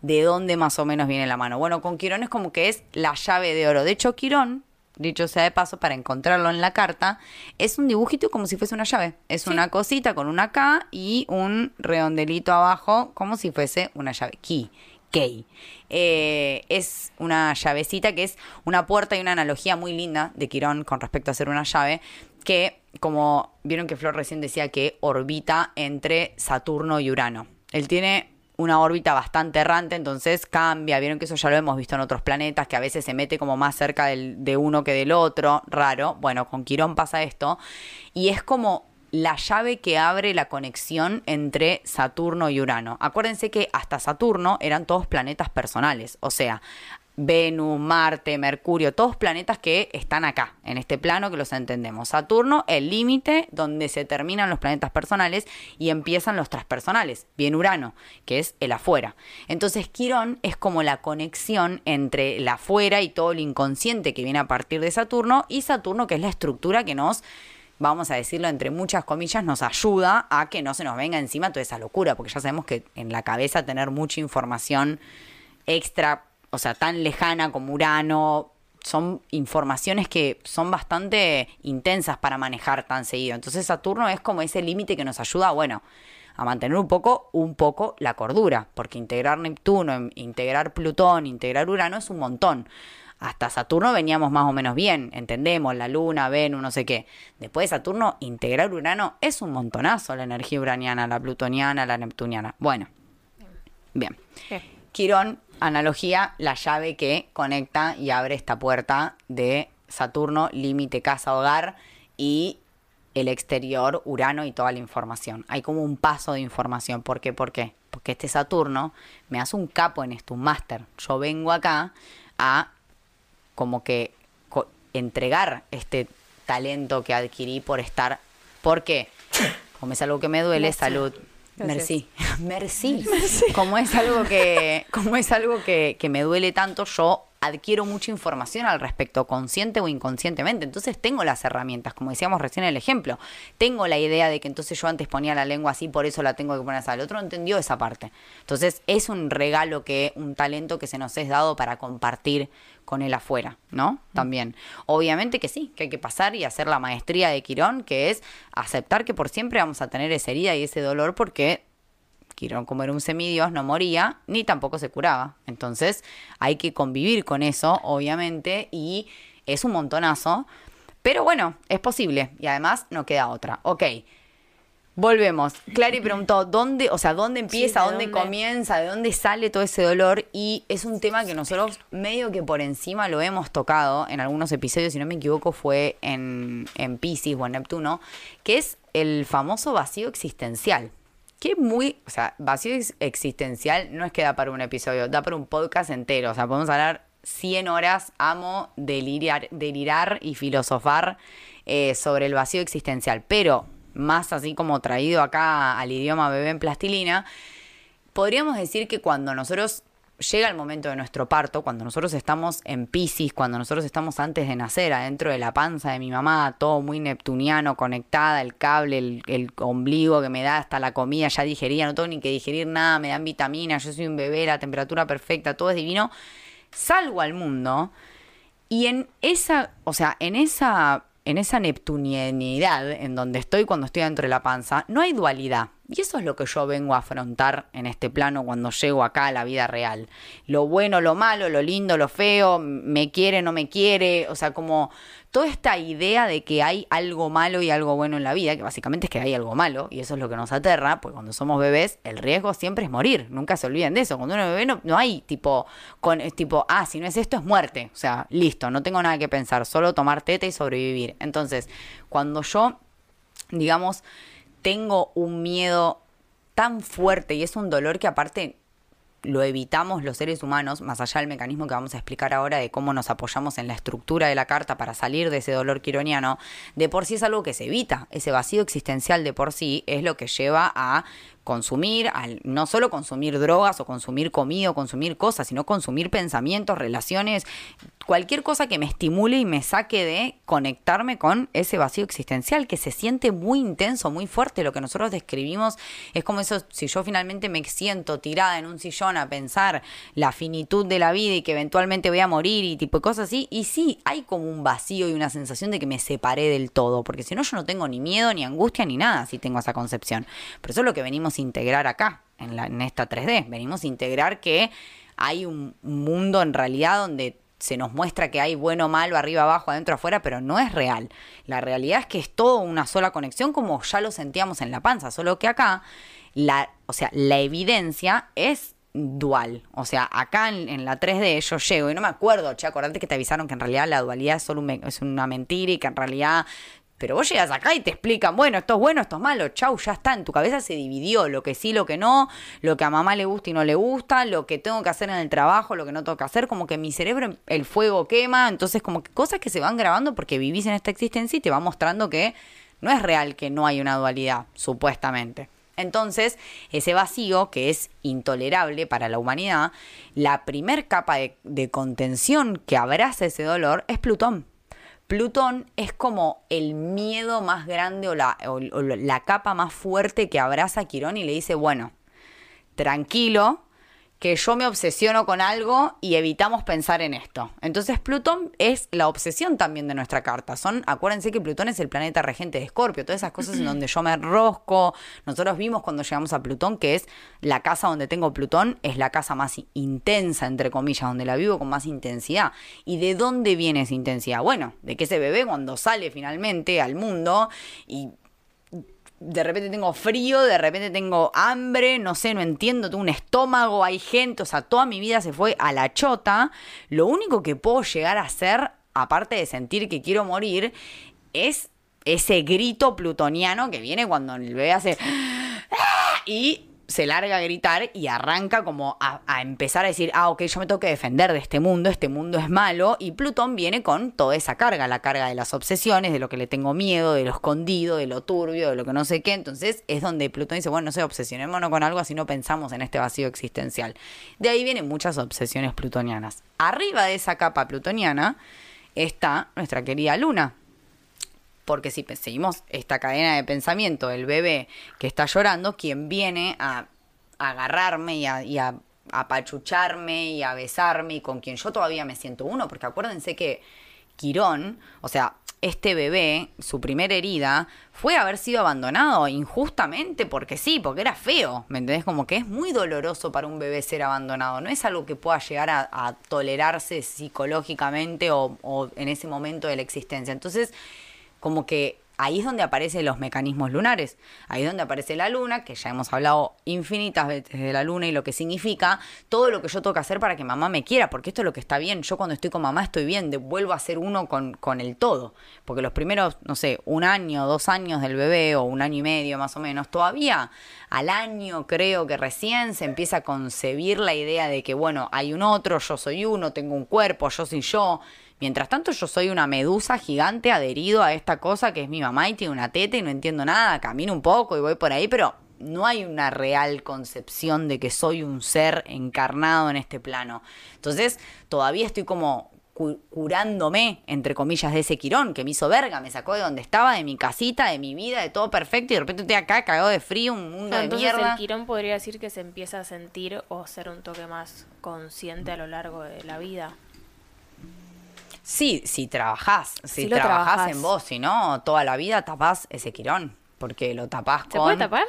Speaker 1: de dónde más o menos viene la mano. Bueno, con Quirón es como que es la llave de oro. De hecho, Quirón dicho sea de paso, para encontrarlo en la carta, es un dibujito como si fuese una llave. Es una cosita con una K y un redondelito abajo, como si fuese una llave. Key. Key. Eh, es una llavecita que es una puerta y una analogía muy linda de Quirón con respecto a ser una llave, que como vieron que Flor recién decía que orbita entre Saturno y Urano. Él tiene una órbita bastante errante, entonces cambia. Vieron que eso ya lo hemos visto en otros planetas, que a veces se mete como más cerca del- de uno que del otro, raro. Bueno, con Quirón pasa esto. Y es como la llave que abre la conexión entre Saturno y Urano. Acuérdense que hasta Saturno eran todos planetas personales, o sea, Venus, Marte, Mercurio, todos planetas que están acá, en este plano que los entendemos. Saturno, el límite donde se terminan los planetas personales y empiezan los transpersonales. Bien Urano, que es el afuera. Entonces Quirón es como la conexión entre el afuera y todo el inconsciente que viene a partir de Saturno y Saturno, que es la estructura que nos vamos a decirlo entre muchas comillas, nos ayuda a que no se nos venga encima toda esa locura, porque ya sabemos que en la cabeza tener mucha información extra, o sea, tan lejana como Urano, son informaciones que son bastante intensas para manejar tan seguido. Entonces Saturno es como ese límite que nos ayuda, bueno, a mantener un poco, un poco la cordura, porque integrar Neptuno, integrar Plutón, integrar Urano es un montón. Hasta Saturno veníamos más o menos bien, entendemos, la Luna, Venus, no sé qué. Después de Saturno, integrar Urano es un montonazo, la energía uraniana, la plutoniana, la neptuniana. Bueno, bien.
Speaker 2: Bien.
Speaker 1: Quirón, analogía, la llave que conecta y abre esta puerta de Saturno, límite casa, hogar y el exterior, Urano y toda la información. Hay como un paso de información. ¿Por qué? ¿Por qué? Porque este Saturno me hace un capo en esto, un máster. Yo vengo acá a como que co- entregar este talento que adquirí por estar. ¿Por qué? Como es algo que me duele, salud. (laughs) Merci. Merci. Como es algo que, como es algo que, que me duele tanto, yo adquiero mucha información al respecto, consciente o inconscientemente. Entonces tengo las herramientas, como decíamos recién en el ejemplo. Tengo la idea de que entonces yo antes ponía la lengua así, por eso la tengo que poner así. El otro no entendió esa parte. Entonces es un regalo que, un talento que se nos es dado para compartir con el afuera, ¿no? También. Obviamente que sí, que hay que pasar y hacer la maestría de Quirón, que es aceptar que por siempre vamos a tener esa herida y ese dolor porque Quirón, como era un semidios, no moría ni tampoco se curaba. Entonces hay que convivir con eso, obviamente, y es un montonazo. Pero bueno, es posible y además no queda otra. Ok, volvemos. Clary preguntó, ¿dónde, o sea, dónde empieza,
Speaker 2: ¿de
Speaker 1: dónde,
Speaker 2: dónde?
Speaker 1: comienza, de dónde sale todo ese dolor? Y es un tema que nosotros medio que por encima lo hemos tocado en algunos episodios, si no me equivoco fue en, en Pisces o en Neptuno, que es el famoso vacío existencial. Que muy, o sea, vacío ex- existencial no es que da para un episodio, da para un podcast entero. O sea, podemos hablar 100 horas, amo delirar, delirar y filosofar eh, sobre el vacío existencial. Pero más así como traído acá al idioma bebé en plastilina, podríamos decir que cuando nosotros llega el momento de nuestro parto, cuando nosotros estamos en Pisces, cuando nosotros estamos antes de nacer, adentro de la panza de mi mamá, todo muy neptuniano, conectada, el cable, el, ombligo que me da hasta la comida, ya digería, no tengo ni que digerir nada, me dan vitaminas, yo soy un bebé, la temperatura perfecta, todo es divino. Salgo al mundo y en esa, o sea, en esa, en esa neptunianidad en donde estoy cuando estoy dentro de la panza, no hay dualidad. Y eso es lo que yo vengo a afrontar en este plano cuando llego acá a la vida real. Lo bueno, lo malo, lo lindo, lo feo, me quiere, no me quiere, o sea, como toda esta idea de que hay algo malo y algo bueno en la vida, que básicamente es que hay algo malo, y eso es lo que nos aterra, pues cuando somos bebés el riesgo siempre es morir, nunca se olviden de eso. Cuando uno es bebé no, no hay tipo, con, es tipo, ah, si no es esto es muerte, o sea, listo, no tengo nada que pensar, solo tomar teta y sobrevivir. Entonces, cuando yo, digamos, tengo un miedo tan fuerte y es un dolor que aparte lo evitamos los seres humanos, más allá del mecanismo que vamos a explicar ahora de cómo nos apoyamos en la estructura de la carta para salir de ese dolor quironiano, de por sí es algo que se evita. Ese vacío existencial de por sí es lo que lleva a consumir, al, no solo consumir drogas o consumir comida o consumir cosas, sino consumir pensamientos, relaciones, cualquier cosa que me estimule y me saque de conectarme con ese vacío existencial que se siente muy intenso, muy fuerte. Lo que nosotros describimos es como eso, si yo finalmente me siento tirada en un sillón a pensar la finitud de la vida y que eventualmente voy a morir y tipo de cosas así, y sí, hay como un vacío y una sensación de que me separé del todo, porque si no yo no tengo ni miedo, ni angustia, ni nada si tengo esa concepción. Pero eso es lo que venimos integrar acá, en, la, en esta 3D. Venimos a integrar que hay un mundo en realidad donde se nos muestra que hay bueno, malo, arriba, abajo, adentro, afuera, pero no es real. La realidad es que es todo una sola conexión como ya lo sentíamos en la panza, solo que acá, la, o sea, la evidencia es dual. O sea, acá en, la 3D yo llego y no me acuerdo, che, acordate que te avisaron que en realidad la dualidad es solo es una mentira y que en realidad pero vos llegas acá y te explican, bueno, esto es bueno, esto es malo, chau, ya está, en tu cabeza se dividió lo que sí, lo que no, lo que a mamá le gusta y no le gusta, lo que tengo que hacer en el trabajo, lo que no tengo que hacer, como que mi cerebro el fuego quema, entonces como que cosas que se van grabando porque vivís en esta existencia y te va mostrando que no es real que no hay una dualidad, supuestamente. Entonces, ese vacío, que es intolerable para la humanidad, la primer capa de, de contención que abraza ese dolor es Plutón. Plutón es como el miedo más grande o la, la capa más fuerte que abraza a Quirón y le dice, bueno, tranquilo, que yo me obsesiono con algo y evitamos pensar en esto. Entonces Plutón es la obsesión también de nuestra carta. Son, acuérdense que Plutón es el planeta regente de Escorpio, todas esas cosas en donde yo me rosco. Nosotros vimos cuando llegamos a Plutón que es la casa donde tengo Plutón, es la casa más intensa, entre comillas, donde la vivo con más intensidad. ¿Y de dónde viene esa intensidad? Bueno, de que ese bebé cuando sale finalmente al mundo y de repente tengo frío, de repente tengo hambre, no sé, no entiendo, tengo un estómago, hay gente, o sea, toda mi vida se fue a la chota. Lo único que puedo llegar a hacer, aparte de sentir que quiero morir, es ese grito plutoniano que viene cuando el bebé hace... Y se larga a gritar y arranca como a, empezar a decir, ah, ok, yo me tengo que defender de este mundo, este mundo es malo, y Plutón viene con toda esa carga, la carga de las obsesiones, de lo que le tengo miedo, de lo escondido, de lo turbio, de lo que no sé qué, entonces es donde Plutón dice, bueno, no sé, obsesionémonos con algo así no pensamos en este vacío existencial. De ahí vienen muchas obsesiones plutonianas. Arriba de esa capa plutoniana está nuestra querida Luna, porque si seguimos esta cadena de pensamiento, el bebé que está llorando, quien viene a, agarrarme y a, apachucharme y a besarme y con quien yo todavía me siento uno, porque acuérdense que Quirón, o sea, este bebé, su primera herida, fue haber sido abandonado injustamente porque sí, porque era feo, ¿me entendés? Como que es muy doloroso para un bebé ser abandonado, no es algo que pueda llegar a, tolerarse psicológicamente o, o en ese momento de la existencia. Entonces, como que ahí es donde aparecen los mecanismos lunares. Ahí es donde aparece la luna, que ya hemos hablado infinitas veces de la luna y lo que significa todo lo que yo tengo que hacer para que mamá me quiera, porque esto es lo que está bien. Yo cuando estoy con mamá estoy bien, vuelvo a ser uno con, con el todo. Porque los primeros, no sé, un año, dos años del bebé o un año y medio más o menos, todavía al año creo que recién se empieza a concebir la idea de que, bueno, hay un otro, yo soy uno, tengo un cuerpo, yo soy yo Mientras tanto, yo soy una medusa gigante adherido a esta cosa que es mi mamá y tiene una teta y no entiendo nada, camino un poco y voy por ahí, pero no hay una real concepción de que soy un ser encarnado en este plano. Entonces, todavía estoy como curándome, entre comillas, de ese quirón que me hizo verga, me sacó de donde estaba, de mi casita, de mi vida, de todo perfecto, y de repente estoy acá cagado de frío, un mundo de mierda.
Speaker 2: El quirón podría decir que se empieza a sentir o ser un toque más consciente a lo largo de la vida.
Speaker 1: Sí, si trabajás, si, trabajás, en vos, si no, toda la vida tapás ese quirón, porque lo tapás con...
Speaker 2: ¿Se puede tapar?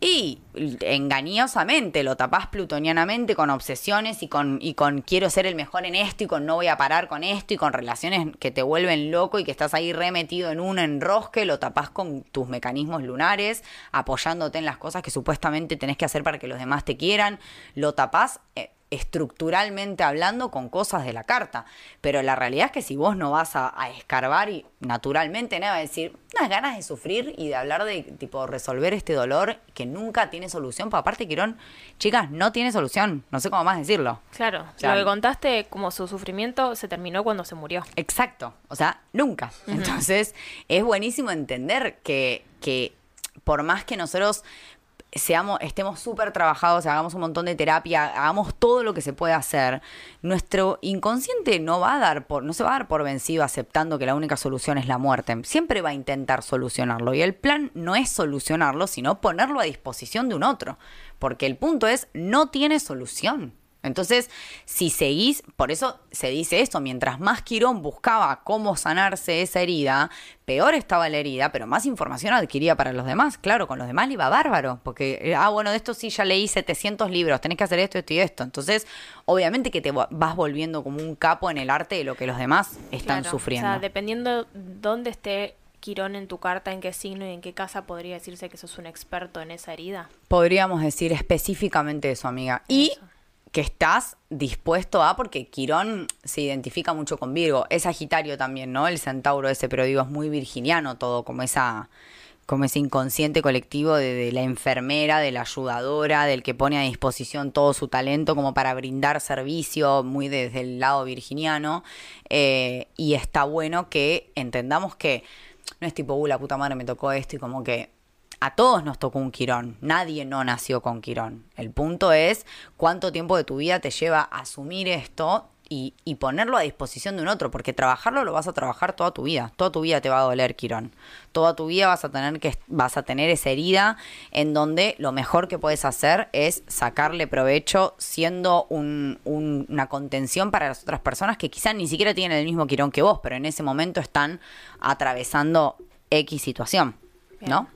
Speaker 1: Y engañosamente lo tapás plutonianamente con obsesiones y con, y con quiero ser el mejor en esto y con no voy a parar con esto y con relaciones que te vuelven loco y que estás ahí remetido en un enrosque, lo tapás con tus mecanismos lunares, apoyándote en las cosas que supuestamente tenés que hacer para que los demás te quieran, lo tapás eh, estructuralmente hablando con cosas de la carta. Pero la realidad es que si vos no vas a, escarbar y naturalmente nada, va a decir, unas ganas de sufrir y de hablar de tipo resolver este dolor que nunca tiene solución. Por aparte, Quirón, chicas, no tiene solución. No sé cómo más decirlo.
Speaker 2: Claro, lo que contaste, como su sufrimiento se terminó cuando se murió.
Speaker 1: Exacto. O sea, nunca. Entonces, es buenísimo entender que, que por más que nosotros seamos, estemos súper trabajados, hagamos un montón de terapia, hagamos todo lo que se puede hacer, nuestro inconsciente no va a dar por, no se va a dar por vencido aceptando que la única solución es la muerte. Siempre va a intentar solucionarlo. Y el plan no es solucionarlo, sino ponerlo a disposición de un otro. Porque el punto es, no tiene solución. Entonces, si seguís, por eso se dice esto, mientras más Quirón buscaba cómo sanarse esa herida, peor estaba la herida, pero más información adquiría para los demás. Claro, con los demás le iba bárbaro, porque, eh, ah, bueno, de esto sí ya leí 700 libros, tenés que hacer esto, esto y esto. Entonces, obviamente que te vas volviendo como un capo en el arte de lo que los demás están sufriendo. O sea,
Speaker 2: dependiendo dónde esté Quirón en tu carta, en qué signo y en qué casa podría decirse que sos un experto en esa herida?
Speaker 1: Podríamos decir específicamente eso, amiga. Y que estás dispuesto a, porque Quirón se identifica mucho con Virgo, es Sagitario también, ¿no? El centauro ese, pero digo, es muy virginiano todo, como esa como ese inconsciente colectivo de, la enfermera, de la ayudadora, del que pone a disposición todo su talento como para brindar servicio, muy desde el lado virginiano. Eh, y está bueno que entendamos que no es tipo, uh, la puta madre me tocó esto y como que a todos nos tocó un quirón, nadie no nació con quirón. El punto es cuánto tiempo de tu vida te lleva a asumir esto y, ponerlo a disposición de un otro, porque trabajarlo lo vas a trabajar toda tu vida, toda tu vida te va a doler quirón, toda tu vida vas a tener que vas a tener esa herida en donde lo mejor que puedes hacer es sacarle provecho siendo una contención para las otras personas que quizás ni siquiera tienen el mismo quirón que vos, pero en ese momento están atravesando X situación, ¿no?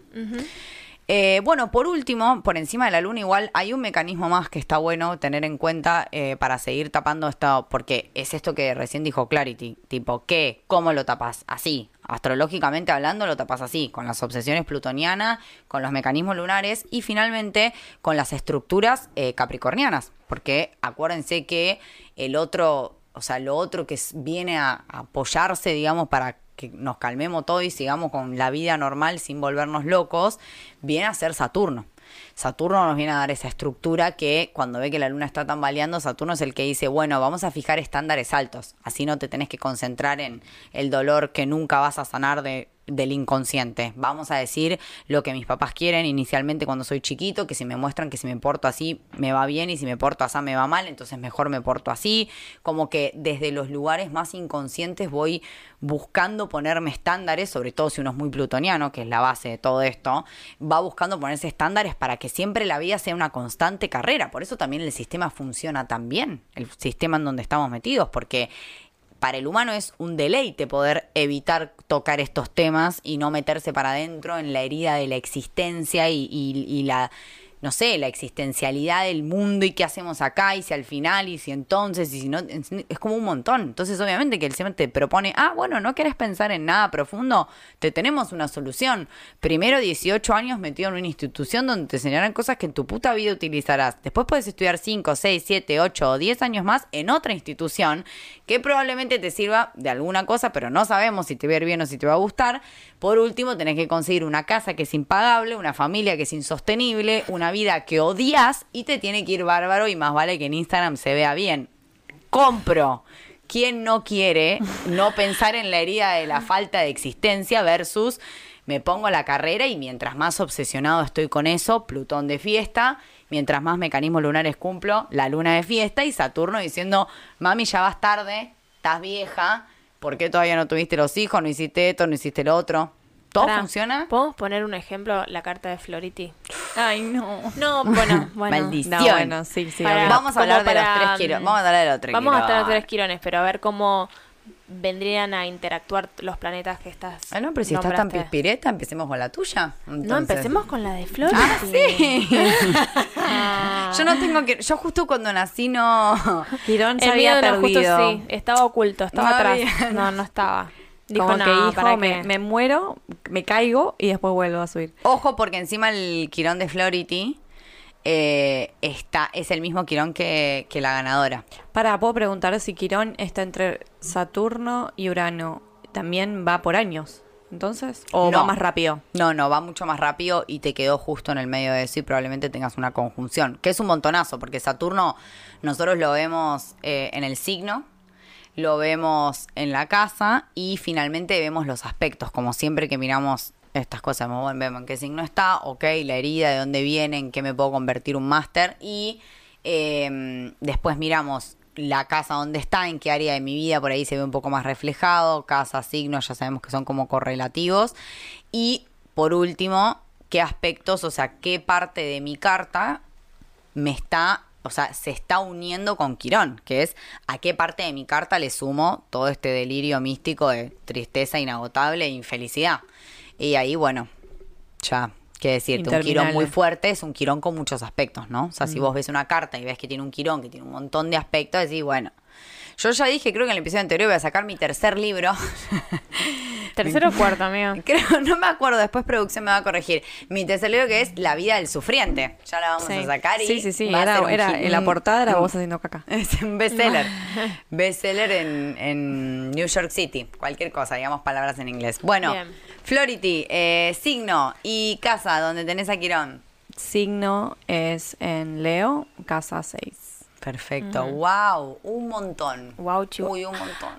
Speaker 1: Eh, bueno, por último, por encima de la luna igual hay un mecanismo más que está bueno tener en cuenta eh, para seguir tapando esto, porque es esto que recién dijo Clarity, tipo, ¿qué? ¿Cómo lo tapas? Así, astrológicamente hablando lo tapas así, con las obsesiones plutonianas, con los mecanismos lunares y finalmente con las estructuras eh, capricornianas, porque acuérdense que el otro, o sea, lo otro que viene a apoyarse, digamos, para que nos calmemos todo y sigamos con la vida normal sin volvernos locos, viene a ser Saturno. Saturno nos viene a dar esa estructura que cuando ve que la luna está tambaleando, Saturno es el que dice, bueno, vamos a fijar estándares altos, así no te tenés que concentrar en el dolor que nunca vas a sanar de del inconsciente. Vamos a decir lo que mis papás quieren inicialmente cuando soy chiquito, que si me muestran que si me porto así me va bien y si me porto así me va mal, entonces mejor me porto así. Como que desde los lugares más inconscientes voy buscando ponerme estándares, sobre todo si uno es muy plutoniano, que es la base de todo esto, va buscando ponerse estándares para que siempre la vida sea una constante carrera. Por eso también el sistema funciona tan bien, el sistema en donde estamos metidos, porque para el humano es un deleite poder evitar tocar estos temas y no meterse para adentro en la herida de la existencia y, y la no sé, la existencialidad del mundo y qué hacemos acá y si al final y si entonces y si no, es como un montón. Entonces obviamente que el sistema te propone, ah, bueno, no querés pensar en nada profundo, te tenemos una solución. Primero 18 años metido en una institución donde te enseñarán cosas que en tu puta vida utilizarás. Después puedes estudiar 5, 6, 7, 8 o 10 años más en otra institución que probablemente te sirva de alguna cosa, pero no sabemos si te va a ir bien o si te va a gustar. Por último, tenés que conseguir una casa que es impagable, una familia que es insostenible, una vida que odias y te tiene que ir bárbaro y más vale que en Instagram se vea bien. Compro. ¿Quién no quiere no pensar en la herida de la falta de existencia versus me pongo la carrera y mientras más obsesionado estoy con eso, Plutón de fiesta, mientras más mecanismos lunares cumplo, la luna de fiesta y Saturno diciendo, mami, ya vas tarde, estás vieja, ¿Por qué todavía no tuviste los hijos? ¿No hiciste esto? ¿No hiciste lo otro? ¿Todo funciona?
Speaker 2: ¿Podemos poner un ejemplo? La carta de Floriti.
Speaker 3: Ay, no.
Speaker 2: No, bueno, (laughs) bueno.
Speaker 1: Maldición. bueno, sí, sí. vamos a hablar de los tres quirones. Vamos a hablar de los tres
Speaker 2: Vamos a hablar de los tres quirones, pero a ver cómo vendrían a interactuar los planetas que estás.
Speaker 1: Ah, no, pero si estás tan pispireta, empecemos con la tuya.
Speaker 2: No, empecemos con la de Flor.
Speaker 1: Ah, sí. (laughs) Yo no tengo que. Yo justo cuando nací no.
Speaker 3: Quirón se había
Speaker 2: no, justo
Speaker 3: perdido.
Speaker 2: sí, estaba oculto, estaba
Speaker 1: No
Speaker 2: atrás.
Speaker 1: había-
Speaker 2: No, no estaba. Dijo,
Speaker 3: Como
Speaker 2: no,
Speaker 3: que hijo,
Speaker 2: ¿para
Speaker 3: me,
Speaker 2: qué?
Speaker 3: me muero, me caigo y después vuelvo a subir.
Speaker 1: Ojo, porque encima el Quirón de Flority eh, está, es el mismo Quirón que, que la ganadora.
Speaker 3: Para, puedo preguntar si Quirón está entre Saturno y Urano. ¿También va por años? Entonces, ¿o
Speaker 1: No.
Speaker 3: va más rápido?
Speaker 1: No, no, va mucho más rápido y te quedó justo en el medio de eso y probablemente tengas una conjunción, que es un montonazo, porque Saturno nosotros lo vemos eh, en el signo, lo vemos en la casa y finalmente vemos los aspectos, como siempre que miramos estas cosas, vemos en qué signo está, ok, la herida, de dónde viene, en qué me puedo convertir un máster y eh, después miramos la casa donde está, en qué área de mi vida por ahí se ve un poco más reflejado, casa, signos, ya sabemos que son como correlativos. Y por último, qué aspectos, o sea, qué parte de mi carta me está, o sea, se está uniendo con Quirón, que es a qué parte de mi carta le sumo todo este delirio místico de tristeza inagotable e infelicidad. Y ahí, bueno, ya, qué decirte, un Quirón muy fuerte es un Quirón con muchos aspectos, ¿no? O sea, si vos ves una carta y ves que tiene un Quirón, que tiene un montón de aspectos, decís, bueno. Yo ya dije, creo que en el episodio anterior voy a sacar mi tercer libro. (laughs)
Speaker 2: Tercero o cuarto, amigo. (laughs)
Speaker 1: Creo, no me acuerdo, después producción me va a corregir. Mi tercer libro que es La vida del sufriente. Ya la vamos
Speaker 2: Sí.
Speaker 1: a sacar y
Speaker 3: Sí, sí, sí.
Speaker 1: va a
Speaker 3: Era,
Speaker 1: ser
Speaker 3: era- en la portada era vos haciendo caca. (laughs)
Speaker 1: Es un bestseller. bestseller en, en New York City. Cualquier cosa, digamos palabras en inglés. Bueno,
Speaker 2: Bien.
Speaker 1: Flority, eh, signo y casa donde tenés a Quirón.
Speaker 3: Signo es en Leo, casa 6.
Speaker 1: Perfecto. Wow, un montón.
Speaker 2: Guau, chu.
Speaker 1: Uy, un montón.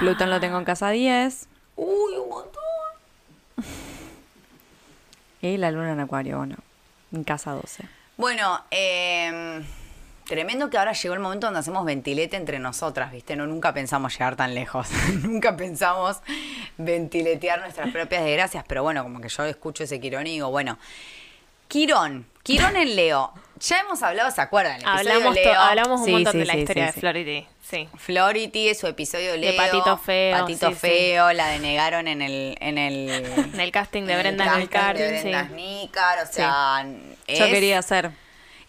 Speaker 3: Plutón lo tengo en casa 10.
Speaker 1: Uy, un montón. (laughs)
Speaker 3: Y la luna en Acuario, bueno, en casa 12.
Speaker 1: Bueno, eh, tremendo que ahora llegó el momento donde hacemos ventilete entre nosotras, ¿viste? No, nunca pensamos llegar tan lejos. (laughs) nunca pensamos ventiletear nuestras propias desgracias, pero bueno, como que yo escucho ese Quirón y digo, bueno, Quirón, Quirón en Leo. Ya hemos hablado, ¿se acuerdan? El
Speaker 2: Hablamos,
Speaker 1: Leo.
Speaker 2: hablamos un
Speaker 3: Sí,
Speaker 2: montón
Speaker 3: sí,
Speaker 2: de la
Speaker 3: sí,
Speaker 2: historia
Speaker 3: sí,
Speaker 2: de. Flority. Sí.
Speaker 1: Flority, su episodio Leo.
Speaker 2: Patito Feo,
Speaker 1: Patito
Speaker 2: sí, sí.
Speaker 1: Feo, la denegaron en el... En el,
Speaker 2: En el casting de
Speaker 1: en el
Speaker 2: Brenda
Speaker 1: casting
Speaker 2: Nícar,
Speaker 1: de
Speaker 2: sí.
Speaker 1: Brenda Nícar, o sea...
Speaker 3: Yo
Speaker 1: es-
Speaker 3: quería ser.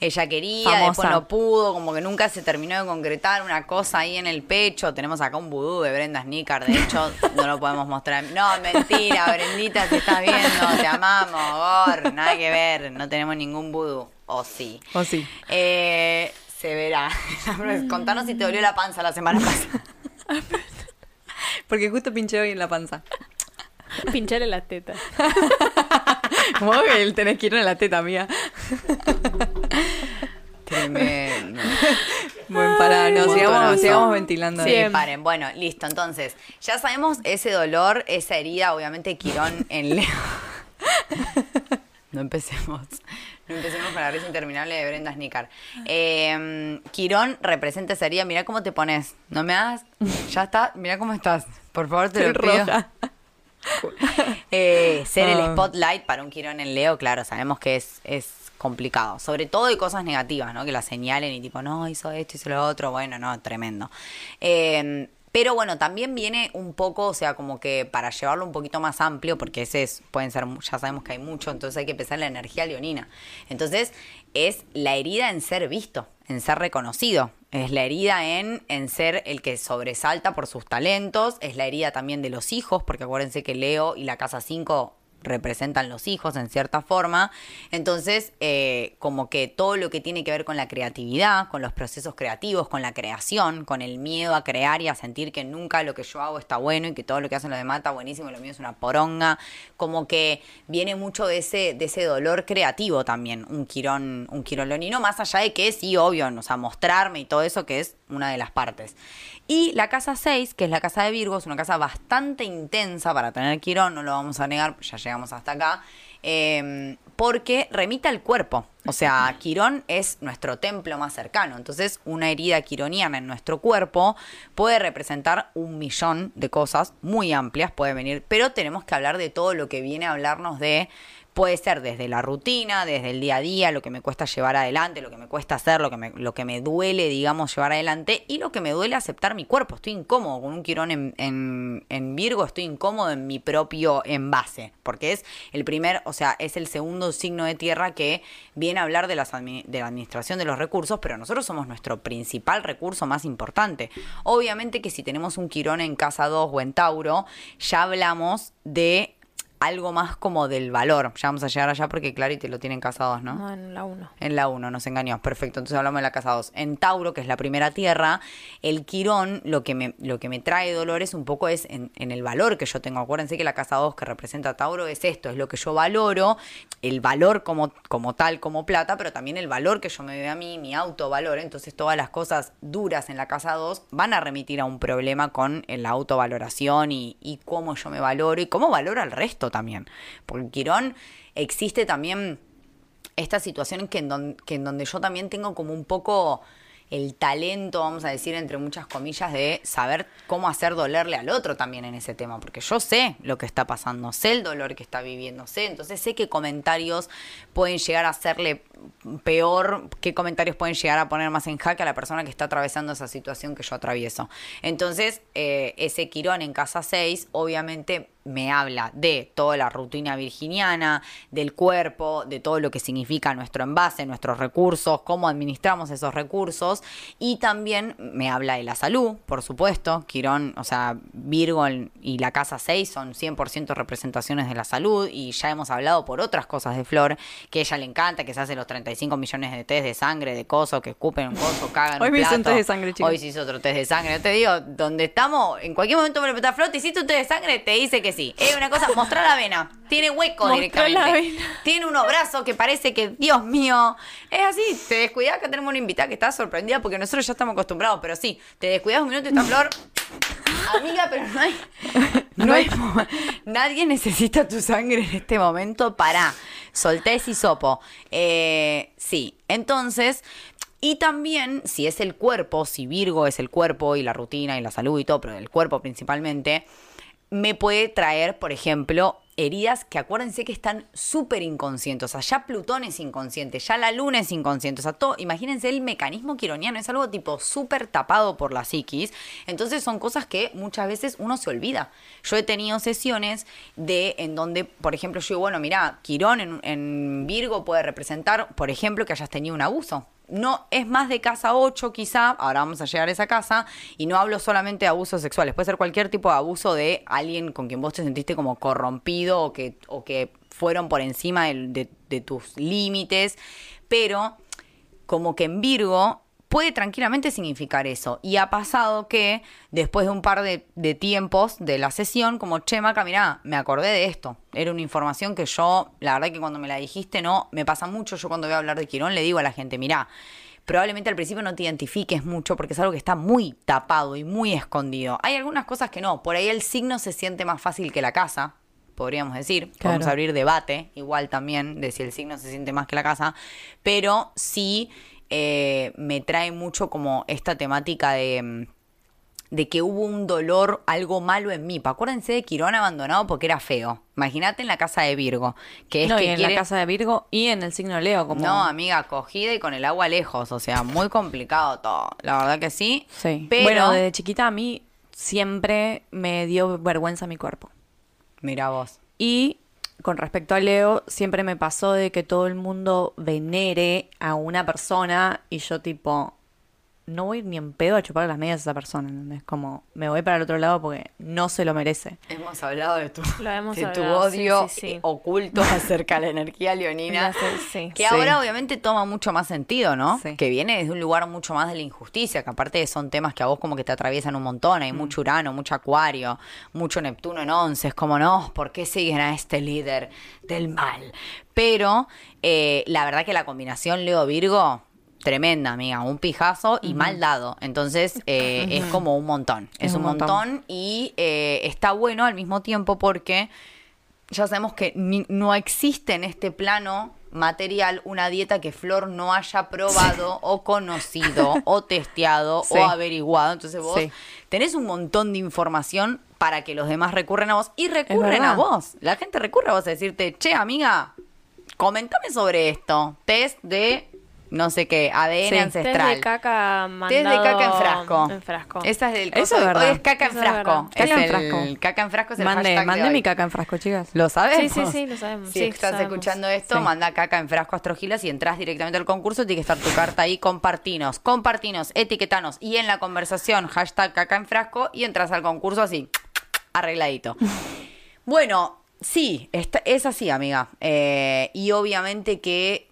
Speaker 1: Ella quería,
Speaker 3: Famosa.
Speaker 1: después no pudo, como que nunca se terminó de concretar una cosa ahí en el pecho. Tenemos acá un vudú de Brenda Snicker, de hecho, (laughs) no lo podemos mostrar. No, mentira, Brendita, te estás viendo, te amamos, Gor, nada que ver, no tenemos ningún vudú. O sí.
Speaker 3: ¿O sí?
Speaker 1: Eh, se verá. (laughs) Contanos si te dolió la panza la semana pasada.
Speaker 3: Porque justo pinché hoy en la panza.
Speaker 2: Pincharle las tetas.
Speaker 3: Como que él tenés que ir en la teta mía. (laughs) Bueno, para, no, sigamos, sigamos ventilando.
Speaker 1: Sí, paren. Bueno, listo. Entonces, ya sabemos ese dolor, esa herida, obviamente, Quirón en Leo. (laughs) No empecemos. No empecemos con la risa interminable de Brenda Snicker. Eh, Quirón representa esa herida. Mira cómo te pones. No me hagas. Ya está. Mira cómo estás. Por favor, te lo pido.
Speaker 3: roja.
Speaker 1: Eh, ser el
Speaker 3: Ah.
Speaker 1: spotlight para un Quirón en Leo, claro, sabemos que es, es complicado. Sobre todo de cosas negativas, ¿no? Que la señalen y tipo, no, hizo esto, hizo lo otro. Bueno, no, tremendo. Eh, pero bueno, también viene un poco, o sea, como que para llevarlo un poquito más amplio, porque ese es, pueden ser, ya sabemos que hay mucho, entonces hay que pensar en la energía leonina. Entonces, es la herida en ser visto, en ser reconocido. Es la herida en, en ser el que sobresalta por sus talentos. Es la herida también de los hijos, porque acuérdense que Leo y la casa 5 representan los hijos en cierta forma. Entonces, eh, como que todo lo que tiene que ver con la creatividad, con los procesos creativos, con la creación, con el miedo a crear y a sentir que nunca lo que yo hago está bueno y que todo lo que hacen los demás está buenísimo y lo mío es una poronga, como que viene mucho de ese, de ese dolor creativo también, un quirón, un quirón leonino, más allá de que sí, obvio, o sea, mostrarme y todo eso que es una de las partes. Y la casa 6, que es la casa de Virgo, es una casa bastante intensa para tener Quirón, no lo vamos a negar, ya llegamos hasta acá, eh, porque remita al cuerpo. O sea, Quirón es nuestro templo más cercano. Entonces, una herida quironiana en nuestro cuerpo puede representar un millón de cosas muy amplias, puede venir, pero tenemos que hablar de todo lo que viene a hablarnos de Puede ser desde la rutina, desde el día a día, lo que me cuesta llevar adelante, lo que me cuesta hacer, lo que me, lo que me duele, digamos, llevar adelante y lo que me duele aceptar mi cuerpo. Estoy incómodo con un quirón en, en, en Virgo, estoy incómodo en mi propio envase, porque es el primer, o sea, es el segundo signo de tierra que viene a hablar de, las de la administración de los recursos, pero nosotros somos nuestro principal recurso más importante. Obviamente que si tenemos un quirón en casa 2 o en Tauro, ya hablamos de algo más como del valor. Ya vamos a llegar allá porque Clarity lo tiene en casa 2, ¿no?
Speaker 2: No, en la 1.
Speaker 1: En la 1, nos engañó. Perfecto, entonces hablamos de la casa 2. En Tauro, que es la primera tierra, el quirón lo que me, lo que me trae dolores un poco es en, en el valor que yo tengo. Acuérdense que la casa 2 que representa a Tauro es esto, es lo que yo valoro, el valor como, como tal, como plata, pero también el valor que yo me doy a mí, mi autovalor. Entonces todas las cosas duras en la casa 2 van a remitir a un problema con la autovaloración y, y cómo yo me valoro y cómo valoro al resto también. Porque quirón existe también esta situación que en donde yo también tengo como un poco el talento, vamos a decir, entre muchas comillas, de saber cómo hacer dolerle al otro también en ese tema, porque yo sé lo que está pasando, sé el dolor que está viviendo, sé, entonces sé qué comentarios pueden llegar a hacerle peor, qué comentarios pueden llegar a poner más en jaque a la persona que está atravesando esa situación que yo atravieso. Entonces, eh, ese Quirón en casa 6, obviamente me habla de toda la rutina virginiana, del cuerpo, de todo lo que significa nuestro envase, nuestros recursos, cómo administramos esos recursos y también me habla de la salud, por supuesto. Quirón, o sea, Virgo y la casa 6 son 100% representaciones de la salud y ya hemos hablado por otras cosas de Flor que a ella le encanta, que se hace los 35 millones de test de sangre, de coso, que escupen un coso, cagan
Speaker 3: Hoy
Speaker 1: un
Speaker 3: me hice un
Speaker 1: plato.
Speaker 3: test de sangre, chicos.
Speaker 1: Hoy se hizo otro test de sangre. Yo te digo, donde estamos, en cualquier momento me lo Flor, ¿te hiciste un test de sangre? Te dice que sí. Es una cosa, mostrar la vena. Tiene hueco directamente. Tiene unos brazos que parece que, Dios mío, es así. Te descuidas que tenemos una invitada que está sorprendida porque nosotros ya estamos acostumbrados, pero sí, te descuidas un minuto y está Flor. Amiga, pero no hay. No hay. (laughs) (laughs) Nadie necesita tu sangre en este momento para. Soltés y sopo. Eh, sí, entonces. Y también, si es el cuerpo, si Virgo es el cuerpo y la rutina y la salud y todo, pero el cuerpo principalmente, me puede traer, por ejemplo, heridas que acuérdense que están súper inconscientes. O sea, ya Plutón es inconsciente, ya la Luna es inconsciente. O sea, todo, imagínense el mecanismo quironiano, es algo tipo súper tapado por la psiquis. Entonces son cosas que muchas veces uno se olvida. Yo he tenido sesiones de en donde, por ejemplo, yo digo, bueno, mira, Quirón en, en Virgo puede representar, por ejemplo, que hayas tenido un abuso no es más de casa 8 quizá, ahora vamos a llegar a esa casa, y no hablo solamente de abusos sexuales, puede ser cualquier tipo de abuso de alguien con quien vos te sentiste como corrompido o que, o que fueron por encima de tus límites, pero como que en Virgo puede tranquilamente significar eso. Y ha pasado que después de un par de, de tiempos de la sesión, como, che, Maca, mirá, me acordé de esto. Era una información que yo, la verdad que cuando me la dijiste, no, me pasa mucho. Yo cuando voy a hablar de Quirón le digo a la gente, mirá, probablemente al principio no te identifiques mucho porque es algo que está muy tapado y muy escondido. Hay algunas cosas que no. Por ahí el signo se siente más fácil que la casa. Podríamos decir, podemos
Speaker 3: Claro.
Speaker 1: abrir debate, igual también, de si el signo se siente más que la casa, pero sí eh, me trae mucho como esta temática de, mm, de que hubo un dolor, algo malo en mí. Acuérdense de Quirón abandonado porque era feo. Imagínate en la casa de Virgo, que es
Speaker 3: no,
Speaker 1: que
Speaker 3: y en
Speaker 1: quiere-
Speaker 3: la casa de Virgo y en el signo Leo, como...
Speaker 1: No, amiga, cogida y con el agua lejos, o sea, muy complicado todo. La verdad que sí.
Speaker 3: Sí.
Speaker 1: Pero,
Speaker 3: Bueno, desde chiquita a mí siempre me dio vergüenza mi cuerpo.
Speaker 1: mira vos.
Speaker 3: Y con respecto a Leo, siempre me pasó de que todo el mundo venere a una persona y yo tipo, no voy ni en pedo a chupar las medias a esa persona, ¿entendés? Como, me voy para el otro lado porque no se lo merece.
Speaker 1: Hemos hablado de tu,
Speaker 2: Lo hemos
Speaker 1: de tu
Speaker 2: hablado, sí,
Speaker 1: odio
Speaker 2: sí, sí.
Speaker 1: oculto (laughs) acerca de la energía leonina.
Speaker 2: Ya sé, sí.
Speaker 1: Que
Speaker 3: Sí.
Speaker 1: ahora obviamente toma mucho más sentido, ¿no?
Speaker 3: Sí.
Speaker 1: Que viene desde un lugar mucho más de la injusticia, que aparte son temas que a vos como que te atraviesan un montón.
Speaker 3: Mm.
Speaker 1: Hay mucho Urano, mucho Acuario, mucho Neptuno en once. Es como, no, ¿por qué siguen a este líder del mal? Pero eh, la verdad que la combinación Leo-Virgo, tremenda, amiga. Un pijazo y mal dado. Entonces eh, es como un montón. Es,
Speaker 3: Es
Speaker 1: un montón,
Speaker 3: montón.
Speaker 1: y eh, está bueno al mismo tiempo porque ya sabemos que ni- no existe en este plano material una dieta que Flor no haya probado o conocido o (laughs) testeado
Speaker 3: Sí.
Speaker 1: o averiguado. Entonces vos
Speaker 3: Sí.
Speaker 1: tenés un montón de información para que los demás recurren a vos y recurren a vos. La gente recurre a vos a decirte, che, amiga, Comentame sobre esto. Test de no sé qué, ADN
Speaker 3: Sí.
Speaker 1: ancestral.
Speaker 2: Test de caca mandado
Speaker 1: Test de caca en frasco.
Speaker 2: En frasco.
Speaker 1: Esa es el
Speaker 3: Eso es verdad.
Speaker 1: Hoy es caca en
Speaker 2: Eso es
Speaker 1: frasco.
Speaker 2: verdad.
Speaker 3: Caca
Speaker 1: Es
Speaker 3: en
Speaker 1: el-. Caca en frasco es el
Speaker 3: Mande,
Speaker 1: hashtag de
Speaker 3: mande
Speaker 1: hoy.
Speaker 3: mi caca en frasco, chicas.
Speaker 1: ¿Lo sabes?
Speaker 2: Sí, sí, sí, lo sabemos.
Speaker 1: Si
Speaker 2: sí,
Speaker 1: estás
Speaker 2: sabemos.
Speaker 1: escuchando esto,
Speaker 3: Sí.
Speaker 1: manda caca en frasco astrogilas y entras directamente al concurso. Tiene que estar tu carta ahí. Compartinos, compartinos, etiquetanos. Y en la conversación, hashtag caca en frasco. Y entras al concurso así, arregladito. (laughs) Bueno, sí, está- es así, amiga. Eh, y obviamente que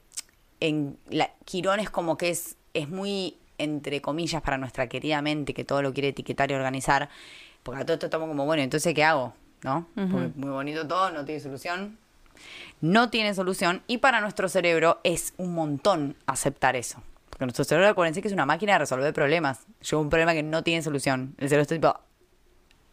Speaker 1: en la, Quirón es como que es, es muy, entre comillas, para nuestra querida mente que todo lo quiere etiquetar y organizar. Porque a todo esto estamos como, bueno, entonces, ¿qué hago? ¿No? Porque muy bonito todo, no tiene solución. No tiene solución. Y para nuestro cerebro es un montón aceptar eso. Porque nuestro cerebro, acuérdense que es una máquina de resolver problemas. Llega un problema que no tiene solución. El cerebro está tipo,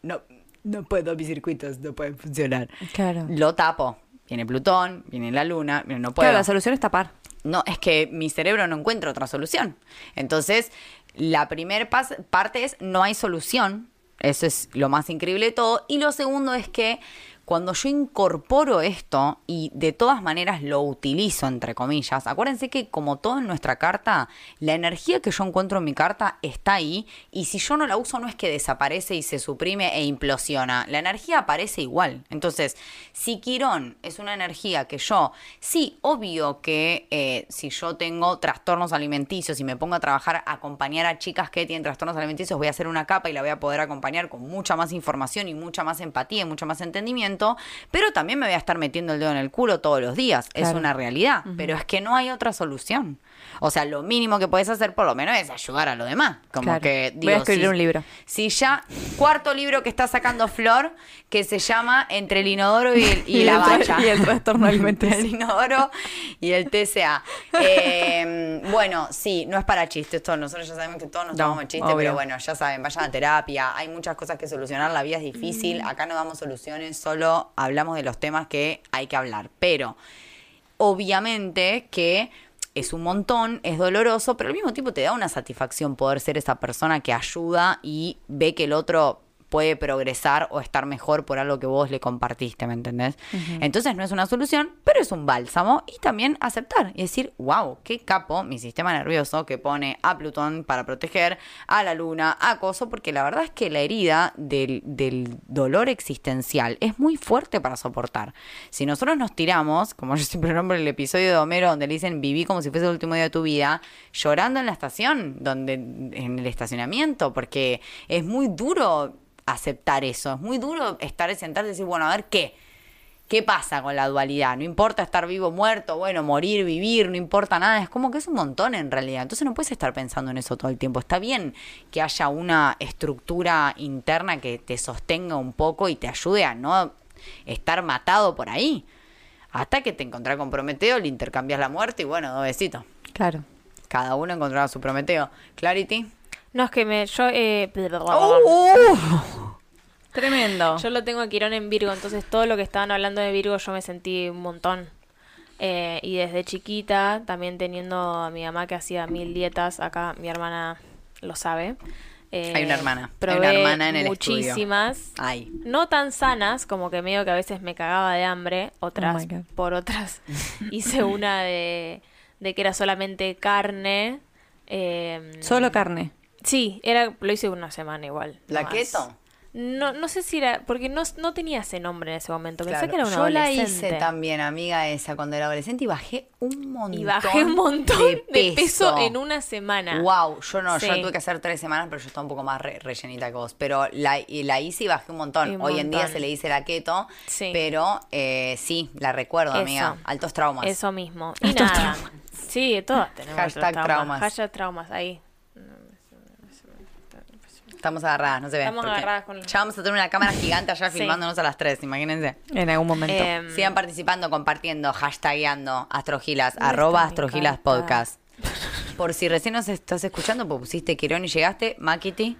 Speaker 1: no, no puedo, mis circuitos no pueden funcionar.
Speaker 3: Claro.
Speaker 1: Lo tapo. Viene Plutón, viene la Luna, no puedo.
Speaker 3: Claro, la solución es tapar.
Speaker 1: No, es que mi cerebro no encuentra otra solución. Entonces, la primera parte es no hay solución. Eso es lo más increíble de todo. Y lo segundo es que cuando yo incorporo esto y de todas maneras lo utilizo, entre comillas, acuérdense que como todo en nuestra carta, la energía que yo encuentro en mi carta está ahí y si yo no la uso no es que desaparece y se suprime e implosiona, la energía aparece igual. Entonces, si Quirón es una energía que yo, sí, obvio que eh, si yo tengo trastornos alimenticios y me pongo a trabajar, a acompañar a chicas que tienen trastornos alimenticios, voy a hacer una capa y la voy a poder acompañar con mucha más información y mucha más empatía y mucho más entendimiento, pero también me voy a estar metiendo el dedo en el culo todos los días. Es una realidad, pero es que no hay otra solución. O sea, lo mínimo que puedes hacer por lo menos es ayudar a lo demás. Como
Speaker 3: Claro.
Speaker 1: que
Speaker 3: Voy a escribir
Speaker 1: si-
Speaker 3: un libro.
Speaker 1: Si ya, cuarto libro que está sacando Flor, que se llama Entre el inodoro y, el- y (laughs)
Speaker 3: Y
Speaker 1: la valla.
Speaker 3: y el trastorno alimenticio. (laughs)
Speaker 1: el inodoro y el TCA. Eh, bueno, sí, no es para chiste esto. Nosotros ya sabemos que todos nos
Speaker 3: No,
Speaker 1: tomamos chiste,
Speaker 3: obvio.
Speaker 1: pero bueno, ya saben, vayan a terapia. Hay muchas cosas que solucionar. La vida es difícil.
Speaker 3: Mm.
Speaker 1: Acá no damos soluciones, solo hablamos de los temas que hay que hablar. Pero obviamente que es un montón, es doloroso, pero al mismo tiempo te da una satisfacción poder ser esa persona que ayuda y ve que el otro puede progresar o estar mejor por algo que vos le compartiste, ¿me entendés? Entonces no es una solución, pero es un bálsamo y también aceptar y decir, wow, qué capo mi sistema nervioso que pone a Plutón para proteger, a la Luna, a Coso, porque la verdad es que la herida del, del dolor existencial es muy fuerte para soportar. Si nosotros nos tiramos, como yo siempre nombro el episodio de Homero donde le dicen viví como si fuese el último día de tu vida, llorando en la estación, donde en el estacionamiento, porque es muy duro aceptar eso, es muy duro estar sentado y decir, bueno, a ver qué. ¿Qué pasa con la dualidad? No importa estar vivo o muerto, bueno, morir, vivir, no importa nada. Es como que es un montón en realidad. Entonces no puedes estar pensando en eso todo el tiempo. Está bien que haya una estructura interna que te sostenga un poco y te ayude a no estar matado por ahí. Hasta que te encontrás con Prometeo, le intercambias la muerte y bueno, dos besitos.
Speaker 3: Claro.
Speaker 1: Cada uno encontrará su Prometeo. Clarity.
Speaker 2: No, es que me. Yo, eh,
Speaker 3: Tremendo.
Speaker 2: yo lo tengo a Quirón en Virgo, entonces todo lo que estaban hablando de Virgo yo me sentí un montón. Eh, y desde chiquita, también teniendo a mi mamá que hacía mil dietas, acá mi hermana lo sabe. eh,
Speaker 1: Hay una hermana, hay una
Speaker 2: probé
Speaker 1: hermana en el estudio.
Speaker 2: muchísimas.
Speaker 1: Ay.
Speaker 2: No tan sanas, como que medio que a veces me cagaba de hambre, otras
Speaker 3: Oh
Speaker 2: por otras. (laughs) Hice una de, de que era solamente carne. eh,
Speaker 3: Solo carne.
Speaker 2: Sí, era, lo hice una semana igual.
Speaker 1: ¿La keto?
Speaker 2: No, no sé si era, porque no, no tenía ese nombre en ese momento. Pensé
Speaker 1: Claro.
Speaker 2: que era una
Speaker 1: Yo la
Speaker 2: adolescente.
Speaker 1: hice también, amiga, esa cuando era adolescente y bajé un montón.
Speaker 2: Y bajé un montón de peso, en una semana.
Speaker 1: Wow, yo no, yo tuve que hacer tres semanas, pero yo estaba un poco más re- rellenita que vos. Pero la, y la hice y bajé un montón.
Speaker 2: Un
Speaker 1: Hoy en día se le dice la keto,
Speaker 2: Sí.
Speaker 1: pero eh, sí, la recuerdo,
Speaker 2: Eso.
Speaker 1: amiga. Altos traumas.
Speaker 2: Eso mismo. Y
Speaker 3: Estos
Speaker 2: nada. Sí, todas tenemos
Speaker 1: Hashtag
Speaker 2: nuestros
Speaker 1: traumas.
Speaker 2: Hashtag traumas, ahí.
Speaker 1: Estamos agarradas, no se ve.
Speaker 2: Estamos
Speaker 1: porque
Speaker 2: agarradas con-
Speaker 1: Ya vamos a tener una cámara gigante allá (laughs)
Speaker 2: Sí.
Speaker 1: filmándonos a las tres, imagínense.
Speaker 3: En algún momento.
Speaker 2: Em,
Speaker 1: Sigan participando, compartiendo, hashtagueando Astrogilas,
Speaker 2: ¿Dónde
Speaker 1: arroba Astrogilas? Podcast. Por si recién nos estás escuchando, pues pusiste Quirón y llegaste, Makiti.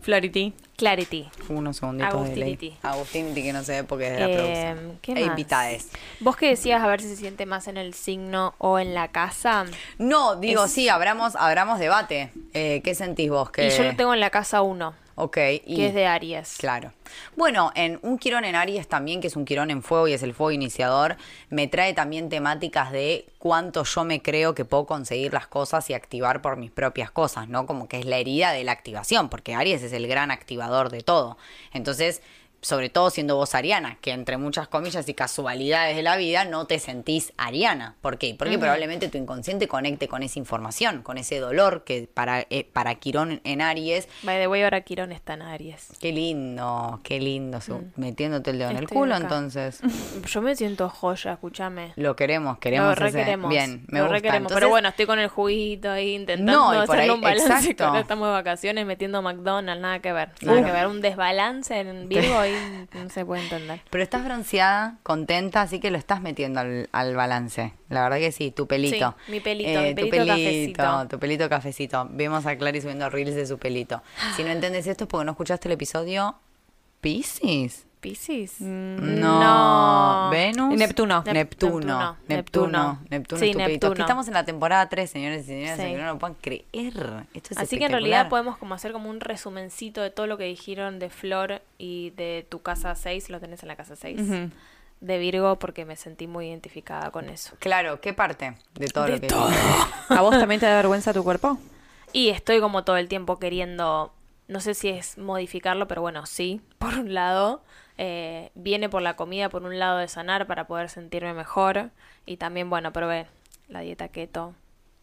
Speaker 3: Flarity.
Speaker 2: Clarity.
Speaker 1: Unos segunditos de ley.
Speaker 2: Agustiniti.
Speaker 1: Agustiniti, que no se ve porque es de la
Speaker 2: Eh,
Speaker 1: producción.
Speaker 2: ¿qué
Speaker 1: E
Speaker 2: más?
Speaker 1: invitades.
Speaker 2: Vos que decías a ver si se siente más en el signo o en la casa.
Speaker 1: No, digo,
Speaker 2: Es-
Speaker 1: sí, abramos, abramos debate. Eh, ¿Qué sentís vos? Que...
Speaker 2: Y yo lo tengo en la casa 1.
Speaker 1: Ok. Y,
Speaker 2: que es de Aries.
Speaker 1: Claro. Bueno, en un Quirón en Aries también, que es un Quirón en fuego y es el fuego iniciador, me trae también temáticas de cuánto yo me creo que puedo conseguir las cosas y activar por mis propias cosas, ¿no? Como que es la herida de la activación, porque Aries es el gran activador de todo. Entonces, sobre todo siendo vos ariana, que entre muchas comillas y casualidades de la vida no te sentís ariana. ¿Por qué? Porque probablemente tu inconsciente conecte con esa información, con ese dolor que para, eh, para Quirón en Aries.
Speaker 2: By the way, ahora Quirón está en Aries.
Speaker 1: Qué lindo, qué lindo, su- metiéndote el dedo en el
Speaker 2: Estoy
Speaker 1: culo,
Speaker 2: acá.
Speaker 1: entonces. (laughs)
Speaker 2: Yo me siento joya, escúchame.
Speaker 1: Lo queremos, queremos
Speaker 2: Lo requeremos.
Speaker 1: Bien, me
Speaker 2: lo
Speaker 1: gusta. Entonces,
Speaker 2: Pero bueno, estoy con el juguito ahí intentando
Speaker 1: No, ahí-
Speaker 2: un balance.
Speaker 1: exacto.
Speaker 2: ahora estamos de vacaciones metiendo McDonald's, nada que ver. Nada que ver. Un desbalance en Virgo no se puede entender.
Speaker 1: Pero estás bronceada, contenta, así que lo estás metiendo al, al balance. La verdad que sí, tu pelito.
Speaker 2: Sí, mi pelito,
Speaker 1: Eh,
Speaker 2: mi
Speaker 1: tu
Speaker 2: pelito cafecito.
Speaker 1: Tu pelito cafecito. Vemos a Clary subiendo reels de su pelito. Si no entendés esto es porque no escuchaste el episodio Pisces.
Speaker 2: ¿Piscis?
Speaker 1: No. Venus.
Speaker 3: Neptuno.
Speaker 1: Neptuno.
Speaker 2: Neptuno.
Speaker 1: Neptuno. Neptuno
Speaker 2: Sí. Neptuno.
Speaker 1: Aquí estamos en la temporada 3, señores y señoras,
Speaker 2: Sí.
Speaker 1: que no lo puedan creer. Esto es
Speaker 2: Así que en realidad podemos como hacer como un resumencito de todo lo que dijeron de Flor y de tu casa 6, lo tenés en la casa 6.
Speaker 3: Ujú.
Speaker 2: De Virgo porque me sentí muy identificada con eso.
Speaker 1: Claro, ¿qué parte de todo
Speaker 2: De
Speaker 1: lo que
Speaker 2: todo.
Speaker 3: ¿A vos también te da vergüenza tu cuerpo?
Speaker 2: Y estoy como todo el tiempo queriendo, no sé si es modificarlo, pero bueno, sí, (laughs) por un lado. eh, viene por la comida, por un lado de sanar para poder sentirme mejor. Y también, bueno, probé la dieta keto,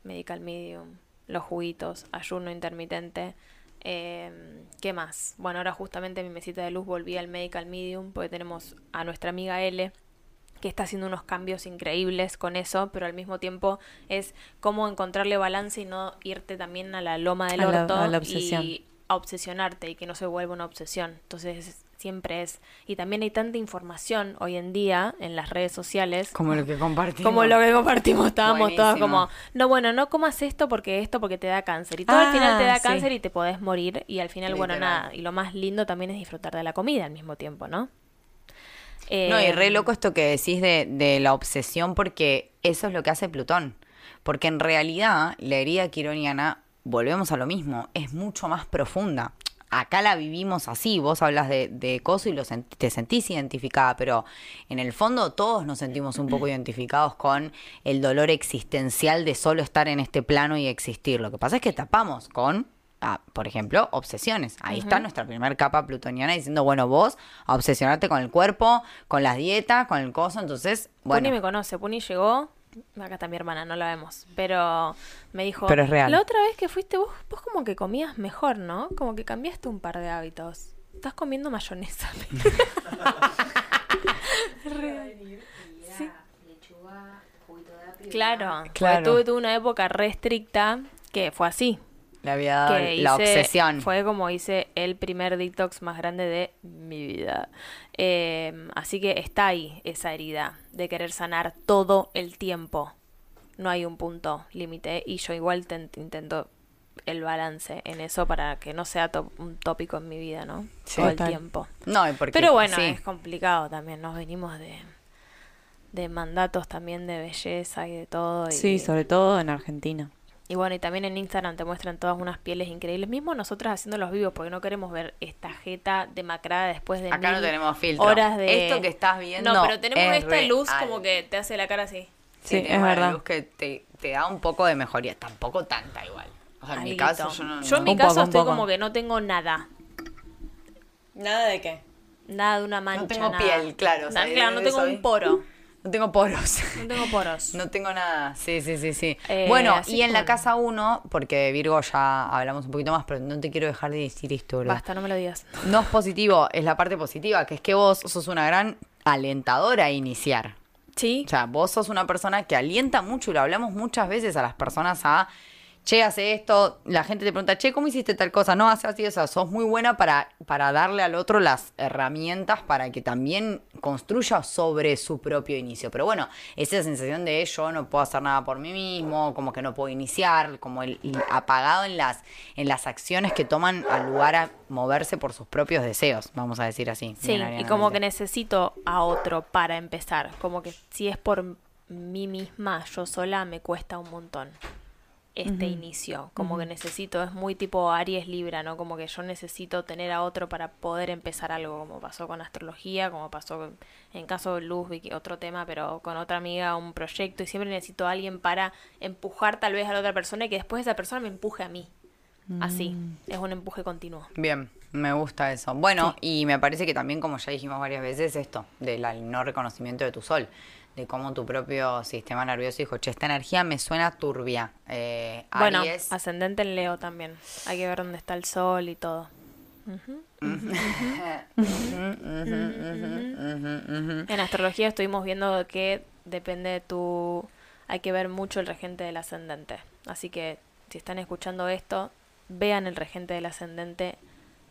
Speaker 2: medical medium, los juguitos, ayuno intermitente. eh, ¿Qué más? Bueno, ahora justamente en mi mesita de luz volví al medical medium porque tenemos a nuestra amiga L que está haciendo unos cambios increíbles con eso, pero al mismo tiempo es cómo encontrarle balance y no irte también a la loma del
Speaker 3: A la-
Speaker 2: orto
Speaker 3: a la obsesión.
Speaker 2: y a obsesionarte y que no se vuelva una obsesión. Entonces siempre es y también hay tanta información hoy en día en las redes sociales
Speaker 1: Como lo que compartimos.
Speaker 2: como lo que compartimos, estábamos
Speaker 1: Buenísimo.
Speaker 2: como, no, bueno, no comas esto porque esto porque te da cáncer. Y todo al final te
Speaker 3: Ah,
Speaker 2: da
Speaker 3: sí.
Speaker 2: cáncer y te podés morir. Y al final, bueno, nada. Y lo más lindo también es disfrutar de la comida al mismo tiempo, ¿no?
Speaker 1: No, y re
Speaker 2: Eh,
Speaker 1: loco esto que decís de, de la obsesión, porque eso es lo que hace Plutón. Porque en realidad, la herida quironiana, volvemos a lo mismo, es mucho más profunda. Acá la vivimos así, vos hablas de, de coso y lo sent- te sentís identificada, pero en el fondo todos nos sentimos un poco identificados con el dolor existencial de solo estar en este plano y existir. Lo que pasa es que tapamos con ah, por ejemplo, obsesiones. Ahí está nuestra primer capa plutoniana diciendo, bueno, vos a obsesionarte con el cuerpo, con las dietas, con el coso, entonces,
Speaker 2: Puni
Speaker 1: bueno,
Speaker 2: me conoce, Puni llegó, acá está mi hermana, no la vemos, pero me dijo,
Speaker 1: Pero es real.
Speaker 2: la otra vez que fuiste vos, vos como que comías mejor, ¿no? Como que cambiaste un par de hábitos. Estás comiendo mayonesa. (laughs) Sí. Claro,
Speaker 1: Claro.
Speaker 2: claro. Tuve, tuve una época re estricta que fue así.
Speaker 1: Le había dado
Speaker 2: que
Speaker 1: la
Speaker 2: hice-
Speaker 1: obsesión.
Speaker 2: Fue como hice el primer detox más grande de mi vida. Eh, así que está ahí esa herida de querer sanar todo el tiempo. No hay un punto límite y yo igual te- intento el balance en eso para que no sea un tópico en mi vida, ¿no?
Speaker 1: Sí.
Speaker 2: Todo el tiempo.
Speaker 1: No, porque,
Speaker 2: Pero bueno,
Speaker 1: sí.
Speaker 2: es complicado también. Nos venimos de, de mandatos también de belleza y de todo. Y,
Speaker 3: Sí, sobre todo en Argentina.
Speaker 2: Y bueno, y también en Instagram te muestran todas unas pieles increíbles. Mismo nosotras haciendo los vivos, porque no queremos ver esta jeta demacrada después de
Speaker 1: Acá no tenemos filtro.
Speaker 2: horas de...
Speaker 1: Esto que estás viendo
Speaker 2: No, pero tenemos
Speaker 1: es
Speaker 2: esta luz como que te hace la cara así.
Speaker 3: Sí, es verdad.
Speaker 1: luz que te, te da un poco de mejoría, tampoco tanta igual. O sea, en mi caso yo no...
Speaker 2: Yo en
Speaker 1: no-
Speaker 2: mi
Speaker 3: Un
Speaker 2: caso
Speaker 3: poco,
Speaker 2: estoy como que no tengo nada.
Speaker 3: ¿Nada de qué?
Speaker 2: Nada de una mancha.
Speaker 1: tengo
Speaker 2: nada.
Speaker 1: piel, claro, o sea,
Speaker 2: Nada, claro, no tengo un poro.
Speaker 1: No tengo poros.
Speaker 2: No tengo poros. (laughs)
Speaker 1: No tengo nada, sí, sí, sí, sí.
Speaker 2: Eh,
Speaker 1: bueno, y en la casa 1, porque Virgo ya hablamos un poquito más, pero no te quiero dejar de decir esto, ¿verdad?
Speaker 2: Basta, no me lo digas.
Speaker 1: No es positivo, es la parte positiva, que es que vos sos una gran alentadora a iniciar.
Speaker 2: Sí.
Speaker 1: O sea, vos sos una persona que alienta mucho y lo hablamos muchas veces a las personas a, che, hace esto, la gente te pregunta, che, ¿cómo hiciste tal cosa? No, hace así, o sea, sos muy buena para, para darle al otro las herramientas para que también construya sobre su propio inicio. Pero bueno, esa sensación de yo no puedo hacer nada por mí mismo, como que no puedo iniciar, como el, el apagado en las, en las acciones que toman al lugar a moverse por sus propios deseos, vamos a decir así.
Speaker 2: Sí, y como que necesito a otro para empezar. Como que si es por mí misma, yo sola, me cuesta un montón. Este inicio, como que necesito, es muy tipo Aries Libra, ¿no? Como que yo necesito tener a otro para poder empezar algo, como pasó con astrología, como pasó en caso de Luz, otro tema, pero con otra amiga, un proyecto, y siempre necesito a alguien para empujar tal vez a la otra persona y que después esa persona me empuje a mí. Así, mm. es un empuje continuo.
Speaker 1: Bien, me gusta eso. Bueno, y me parece que también, como ya dijimos varias veces, esto, del no reconocimiento de tu sol de cómo tu propio sistema nervioso dijo, che, esta energía me suena turbia. Eh,
Speaker 2: bueno, ascendente en Leo también. Hay que ver dónde está el sol y todo. en astrología estuvimos viendo que depende de tu... Hay que ver mucho el regente del ascendente. Así que si están escuchando esto, vean el regente del ascendente,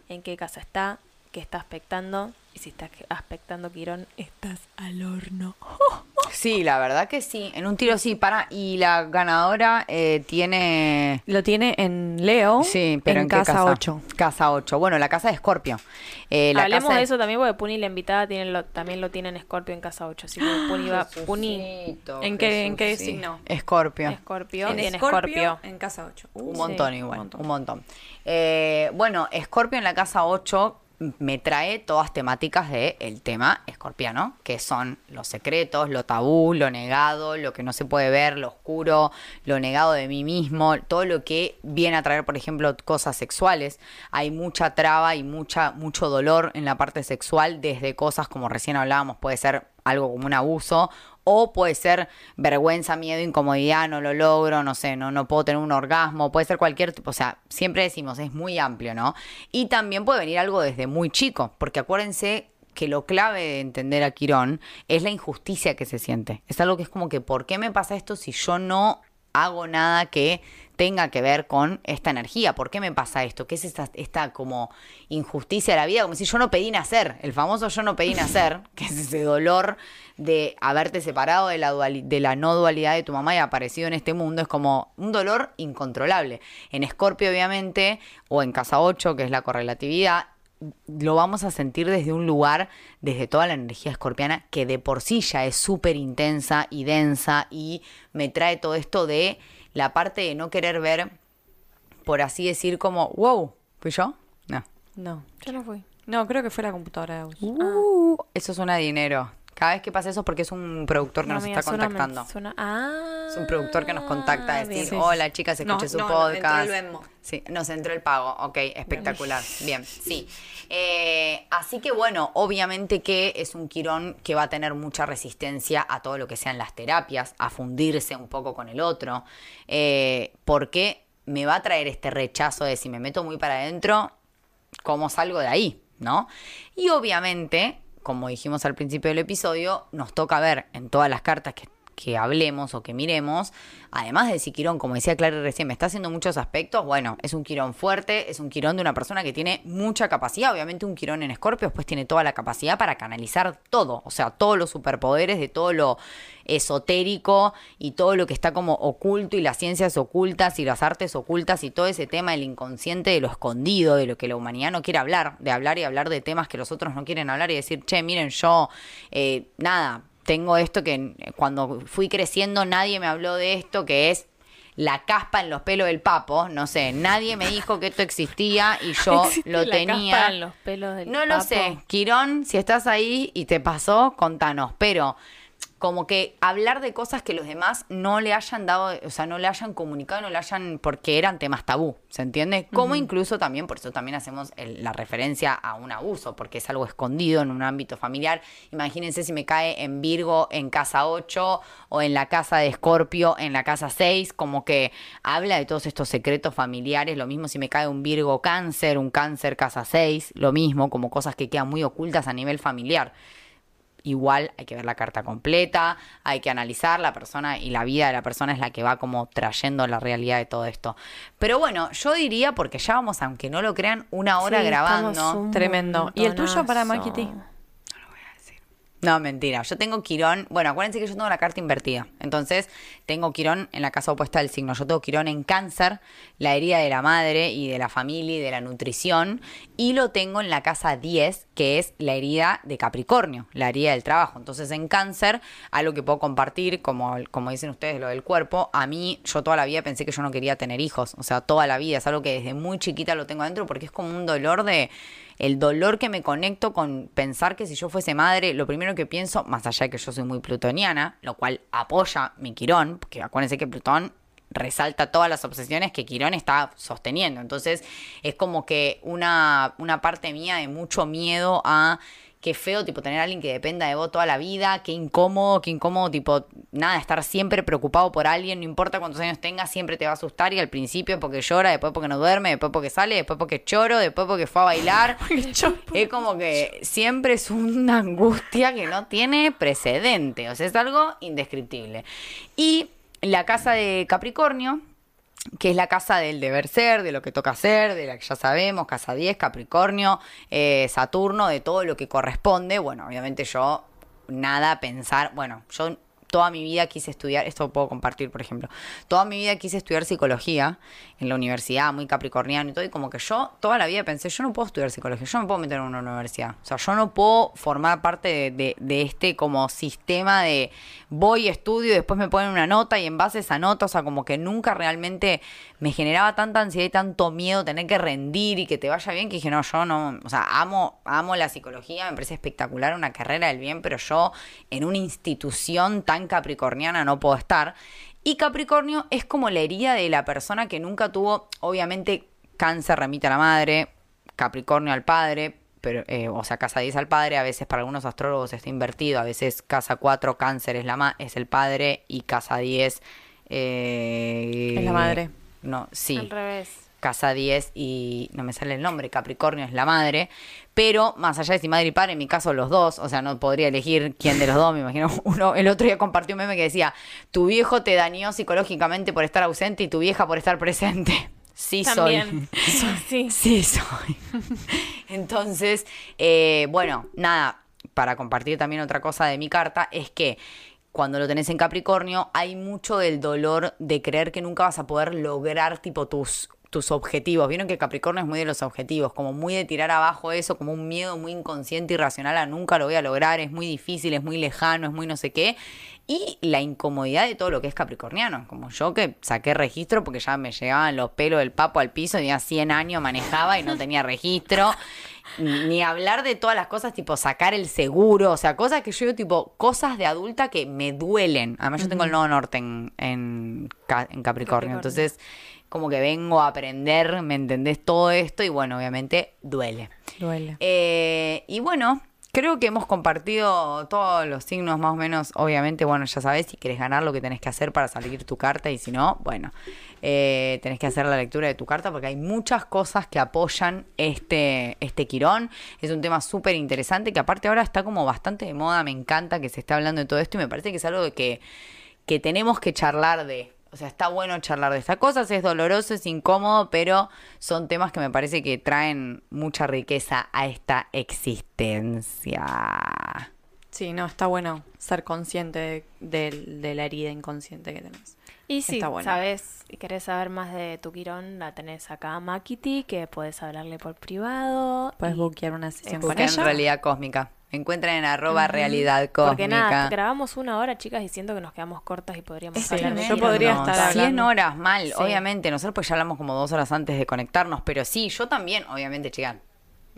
Speaker 2: en qué casa está, qué está aspectando. Y si estás aspectando Quirón, estás al horno.
Speaker 1: Sí, la verdad que sí. En un tiro sí, para. Y la ganadora eh, tiene.
Speaker 3: Lo tiene en Leo.
Speaker 1: Sí, pero en, casa, 8. Casa 8. Bueno, la casa de Escorpio.
Speaker 2: Eh, Hablemos de eso también porque Puni, la invitada, tiene lo, también lo tiene en Escorpio en casa 8. Así que Puni va. Puni.
Speaker 3: ¿En qué, ¿En qué signo?
Speaker 1: Escorpio.
Speaker 2: Escorpio. En, en Escorpio.
Speaker 3: En casa 8.
Speaker 1: un montón igual. Un montón. Eh, bueno, Escorpio en la casa 8 me trae todas temáticas del el tema escorpiano, que son los secretos, lo tabú, lo negado, lo que no se puede ver, lo oscuro, lo negado de mí mismo, todo lo que viene a traer, por ejemplo, cosas sexuales. Hay mucha traba y mucha, mucho dolor en la parte sexual, desde cosas como recién hablábamos, puede ser algo como un abuso o puede ser vergüenza, miedo, incomodidad, no lo logro, no sé, no, no puedo tener un orgasmo, puede ser cualquier tipo, o sea, siempre decimos, es muy amplio, ¿no? Y también puede venir algo desde muy chico, porque acuérdense que lo clave de entender a Quirón es la injusticia que se siente. Es algo que es como que, ¿por qué me pasa esto si yo no hago nada que tenga que ver con esta energía. ¿Por qué me pasa esto? ¿Qué es esta, como injusticia de la vida? Como si yo no pedí nacer. El famoso yo no pedí nacer, (laughs) que es ese dolor de haberte separado de la, de la no dualidad de tu mamá y aparecido en este mundo. Es como un dolor incontrolable. En Escorpio, obviamente, o en Casa 8, que es la correlatividad, lo vamos a sentir desde un lugar, desde toda la energía escorpiana, que de por sí ya es súper intensa y densa y me trae todo esto de la parte de no querer ver, por así decir, como, wow, ¿fui yo?
Speaker 3: No. No.
Speaker 2: Yo no fui.
Speaker 3: No, creo que fue la computadora de
Speaker 1: uh, Eso suena dinero. Cada vez que pasa eso es porque es un productor que nos está contactando.
Speaker 2: Ah,
Speaker 1: es un productor que nos contacta a decir, hola chicas, escuché su podcast. Entró el sí, nos entró el pago. Ok, espectacular. Bien, sí. Eh, así que bueno, obviamente que es un quirón que va a tener mucha resistencia a todo lo que sean las terapias, a fundirse un poco con el otro. Eh, porque me va a traer este rechazo de si me meto muy para adentro, ¿cómo salgo de ahí? ¿No? Y obviamente como dijimos al principio del episodio, nos toca ver en todas las cartas que, que hablemos o que miremos además de si Quirón, como decía Clara recién, me está haciendo muchos aspectos, bueno, es un Quirón fuerte, es un Quirón de una persona que tiene mucha capacidad. Obviamente un Quirón en Escorpio pues tiene toda la capacidad para canalizar todo, o sea, todos los superpoderes de todo lo esotérico y todo lo que está como oculto y las ciencias ocultas y las artes ocultas y todo ese tema del inconsciente, de lo escondido, de lo que la humanidad no quiere hablar, de hablar y hablar de temas que los otros no quieren hablar y decir, che, miren, yo, eh, nada, tengo esto que cuando fui creciendo nadie me habló de esto, que es la caspa en los pelos del papo, no sé, nadie me dijo que esto existía y (laughs) yo lo tenía.
Speaker 2: Caspa en los pelos del
Speaker 1: no lo sé, Quirón, si estás ahí y te pasó, contanos, pero como que hablar de cosas que los demás no le hayan dado, o sea, no le hayan comunicado, no le hayan, porque eran temas tabú, ¿se entiende? Como incluso también, por eso también hacemos la referencia a un abuso, porque es algo escondido en un ámbito familiar. Imagínense si me cae en Virgo en casa 8 o en la casa de Escorpio en la casa 6, como que habla de todos estos secretos familiares, lo mismo si me cae un Virgo cáncer, un cáncer casa 6, lo mismo, como cosas que quedan muy ocultas a nivel familiar igual hay que ver la carta completa, hay que analizar la persona y la vida de la persona es la que va como trayendo la realidad de todo esto. Pero bueno, yo diría, porque ya vamos, aunque no lo crean, una hora grabando.
Speaker 3: Tremendo. ¿Y el tuyo para Makiti?
Speaker 1: No, mentira. Yo tengo Quirón. Bueno, acuérdense que yo tengo la carta invertida. Entonces, tengo Quirón en la casa opuesta del signo. Yo tengo Quirón en cáncer, la herida de la madre y de la familia y de la nutrición. Y lo tengo en la casa 10, que es la herida de Capricornio, la herida del trabajo. Entonces en cáncer, algo que puedo compartir, como, como dicen ustedes, lo del cuerpo, a mí yo toda la vida pensé que yo no quería tener hijos, o sea, toda la vida, es algo que desde muy chiquita lo tengo adentro porque es como un dolor de, el dolor que me conecto con pensar que si yo fuese madre, lo primero que pienso, más allá de que yo soy muy plutoniana, lo cual apoya mi Quirón, porque acuérdense que Plutón resalta todas las obsesiones que Quirón está sosteniendo. Entonces es como que una, una parte mía de mucho miedo a qué feo, tipo, tener a alguien que dependa de vos toda la vida, qué incómodo, qué incómodo, tipo, nada, estar siempre preocupado por alguien, no importa cuántos años tengas, siempre te va a asustar y al principio porque llora, después porque no duerme, después porque sale, después porque choro, después porque fue a bailar. (laughs) (laughs) es como que siempre es una angustia que no tiene precedente, o sea, es algo indescriptible. Y la casa de Capricornio, que es la casa del deber ser, de lo que toca hacer, de la que ya sabemos, casa 10, Capricornio, eh, Saturno, de todo lo que corresponde. Bueno, obviamente yo nada pensar, bueno, yo toda mi vida quise estudiar, esto puedo compartir, por ejemplo, toda mi vida quise estudiar psicología en la universidad, muy capricorniano y todo, y como que yo toda la vida pensé, yo no puedo estudiar psicología, yo no puedo meter en una universidad, o sea, yo no puedo formar parte de, de, este como sistema de voy, estudio, y después me ponen una nota y en base a esa nota, o sea, como que nunca realmente me generaba tanta ansiedad y tanto miedo tener que rendir y que te vaya bien, que dije, no, yo no, o sea, amo, amo la psicología, me parece espectacular, una carrera del bien, pero yo en una institución tan capricorniana no puedo estar. Y Capricornio es como la herida de la persona que nunca tuvo, obviamente, cáncer remite a la madre, Capricornio al padre, pero, eh, o sea, casa 10 al padre, a veces para algunos astrólogos está invertido, a veces casa 4 cáncer es, la es el padre y casa 10
Speaker 3: eh, es la madre.
Speaker 1: No, sí.
Speaker 2: Al revés.
Speaker 1: Casa 10 y no me sale el nombre, Capricornio es la madre, pero más allá de si madre y padre, en mi caso los dos, o sea, no podría elegir quién de los dos, me imagino (laughs) uno, el otro día compartió un meme que decía, tu viejo te dañó psicológicamente por estar ausente y tu vieja por estar presente. (laughs) Sí
Speaker 2: También.
Speaker 1: soy. (laughs) Sí. sí soy. Entonces, eh, bueno, nada, para compartir también otra cosa de mi carta, es que cuando lo tenés en Capricornio, hay mucho del dolor de creer que nunca vas a poder lograr tipo tus tus objetivos. Vieron que Capricornio es muy de los objetivos, como muy de tirar abajo eso, como un miedo muy inconsciente y racional a nunca lo voy a lograr, es muy difícil, es muy lejano, es muy no sé qué. Y la incomodidad de todo lo que es capricorniano, como yo que saqué registro porque ya me llegaban los pelos del papo al piso, tenía 100 años, manejaba y no tenía registro. Ni hablar de todas las cosas, tipo sacar el seguro, o sea, cosas que yo digo, tipo, cosas de adulta que me duelen. Además, yo tengo el nodo norte en, en, Capricornio, entonces como que vengo a aprender, ¿me entendés? Todo esto y bueno, obviamente duele.
Speaker 3: Duele.
Speaker 1: Eh, y bueno, creo que hemos compartido todos los signos más o menos. Obviamente, bueno, ya sabes, si quieres ganar lo que tenés que hacer para salir tu carta y si no, bueno, eh, tenés que hacer la lectura de tu carta porque hay muchas cosas que apoyan este, este Quirón. Es un tema súper interesante que aparte ahora está como bastante de moda, me encanta que se esté hablando de todo esto y me parece que es algo que, que tenemos que charlar de. O sea, está bueno charlar de estas cosas, es doloroso, es incómodo, pero son temas que me parece que traen mucha riqueza a esta existencia.
Speaker 3: Sí, no, está bueno ser consciente de, la herida inconsciente que tenés.
Speaker 2: Y si sabes y querés saber más de tu Quirón, la tenés acá a Makiti, que puedes hablarle por privado.
Speaker 3: Puedes buquear una sesión
Speaker 1: con ella. en realidad cósmica encuentran en arroba realidad cósmica.
Speaker 2: Porque nada, grabamos una hora, chicas, diciendo que nos quedamos cortas y podríamos hablar
Speaker 3: Yo podría estar hablando.
Speaker 1: 100 horas, mal, obviamente. Nosotros pues ya hablamos como dos horas antes de conectarnos, pero sí, yo también, obviamente, chicas,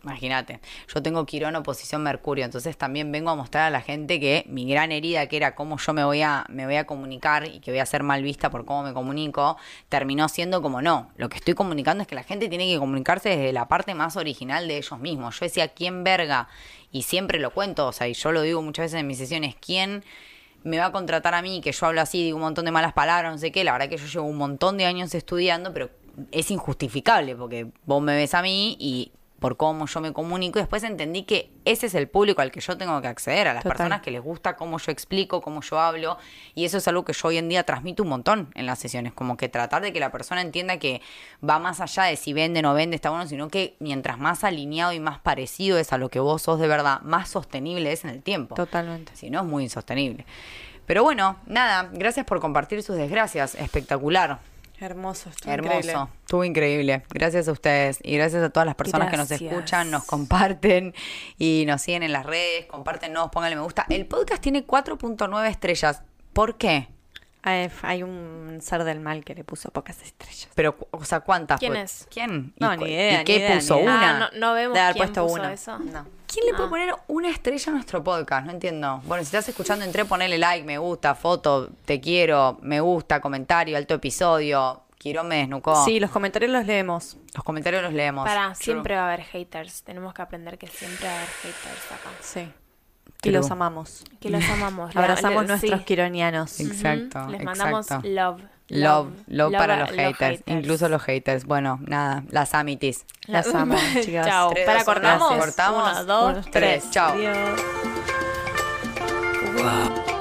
Speaker 1: Imagínate, yo tengo Quirón oposición Mercurio, entonces también vengo a mostrar a la gente que mi gran herida, que era cómo yo me voy a, me voy a comunicar y que voy a ser mal vista por cómo me comunico, terminó siendo como no. Lo que estoy comunicando es que la gente tiene que comunicarse desde la parte más original de ellos mismos. Yo decía, ¿quién verga? Y siempre lo cuento, o sea, y yo lo digo muchas veces en mis sesiones, ¿quién me va a contratar a mí, que yo hablo así, digo un montón de malas palabras, no sé qué? La verdad que yo llevo un montón de años estudiando, pero es injustificable porque vos me ves a mí y por cómo yo me comunico y después entendí que ese es el público al que yo tengo que acceder, a las personas que les gusta cómo yo explico, cómo yo hablo y eso es algo que yo hoy en día transmito un montón en las sesiones, como que tratar de que la persona entienda que va más allá de si vende o no vende, está bueno, sino que mientras más alineado y más parecido es a lo que vos sos de verdad, más sostenible es en el tiempo.
Speaker 3: Totalmente.
Speaker 1: Si no, es muy insostenible. Pero bueno, nada, gracias por compartir sus desgracias, espectacular.
Speaker 3: Hermoso, estuvo
Speaker 1: Hermoso,
Speaker 3: increíble.
Speaker 1: estuvo increíble. Gracias a ustedes y gracias a todas las personas que nos escuchan, nos comparten y nos siguen en las redes, compártenos, pónganle me gusta. El podcast tiene 4.9 estrellas. ¿Por qué?
Speaker 3: Hay, hay un ser del mal que le puso pocas estrellas.
Speaker 1: Pero, o sea, ¿cuántas?
Speaker 2: ¿Quién es?
Speaker 1: ¿Quién?
Speaker 3: No,
Speaker 1: ¿Y
Speaker 3: ni idea,
Speaker 1: ¿Y qué
Speaker 3: idea,
Speaker 1: puso?
Speaker 3: idea.
Speaker 1: ¿Una?
Speaker 2: Ah, no, no vemos
Speaker 3: De haber
Speaker 2: quién
Speaker 3: puesto
Speaker 2: puso
Speaker 3: una.
Speaker 2: eso.
Speaker 3: No.
Speaker 1: ¿Quién le puede
Speaker 2: Ah.
Speaker 1: poner una estrella a nuestro podcast? No entiendo. Bueno, si estás escuchando, entré, ponele like, me gusta, foto, te quiero, me gusta, comentario, alto episodio. Quirón me desnucó.
Speaker 3: Sí, los comentarios los leemos.
Speaker 1: Los comentarios los leemos.
Speaker 2: Para,
Speaker 1: True.
Speaker 2: siempre va a haber haters. Tenemos que aprender que siempre va a haber haters acá.
Speaker 3: Sí. Y
Speaker 1: True.
Speaker 3: los amamos.
Speaker 2: Que los amamos. (laughs)
Speaker 3: Abrazamos
Speaker 2: le-
Speaker 3: nuestros
Speaker 2: sí.
Speaker 3: quironianos.
Speaker 1: Exacto,
Speaker 2: Les mandamos
Speaker 1: exacto.
Speaker 2: love.
Speaker 1: Love, love, para
Speaker 2: a-
Speaker 1: los haters, incluso los haters. Bueno, nada, las amitis.
Speaker 3: Las amo, (laughs) chicas.
Speaker 2: Chao.
Speaker 1: Tres,
Speaker 2: Para, cortamos.
Speaker 1: cortamos.
Speaker 2: Uno, dos,
Speaker 1: Uno,
Speaker 2: tres.
Speaker 1: tres. Chao.
Speaker 2: Adiós.
Speaker 4: Wow.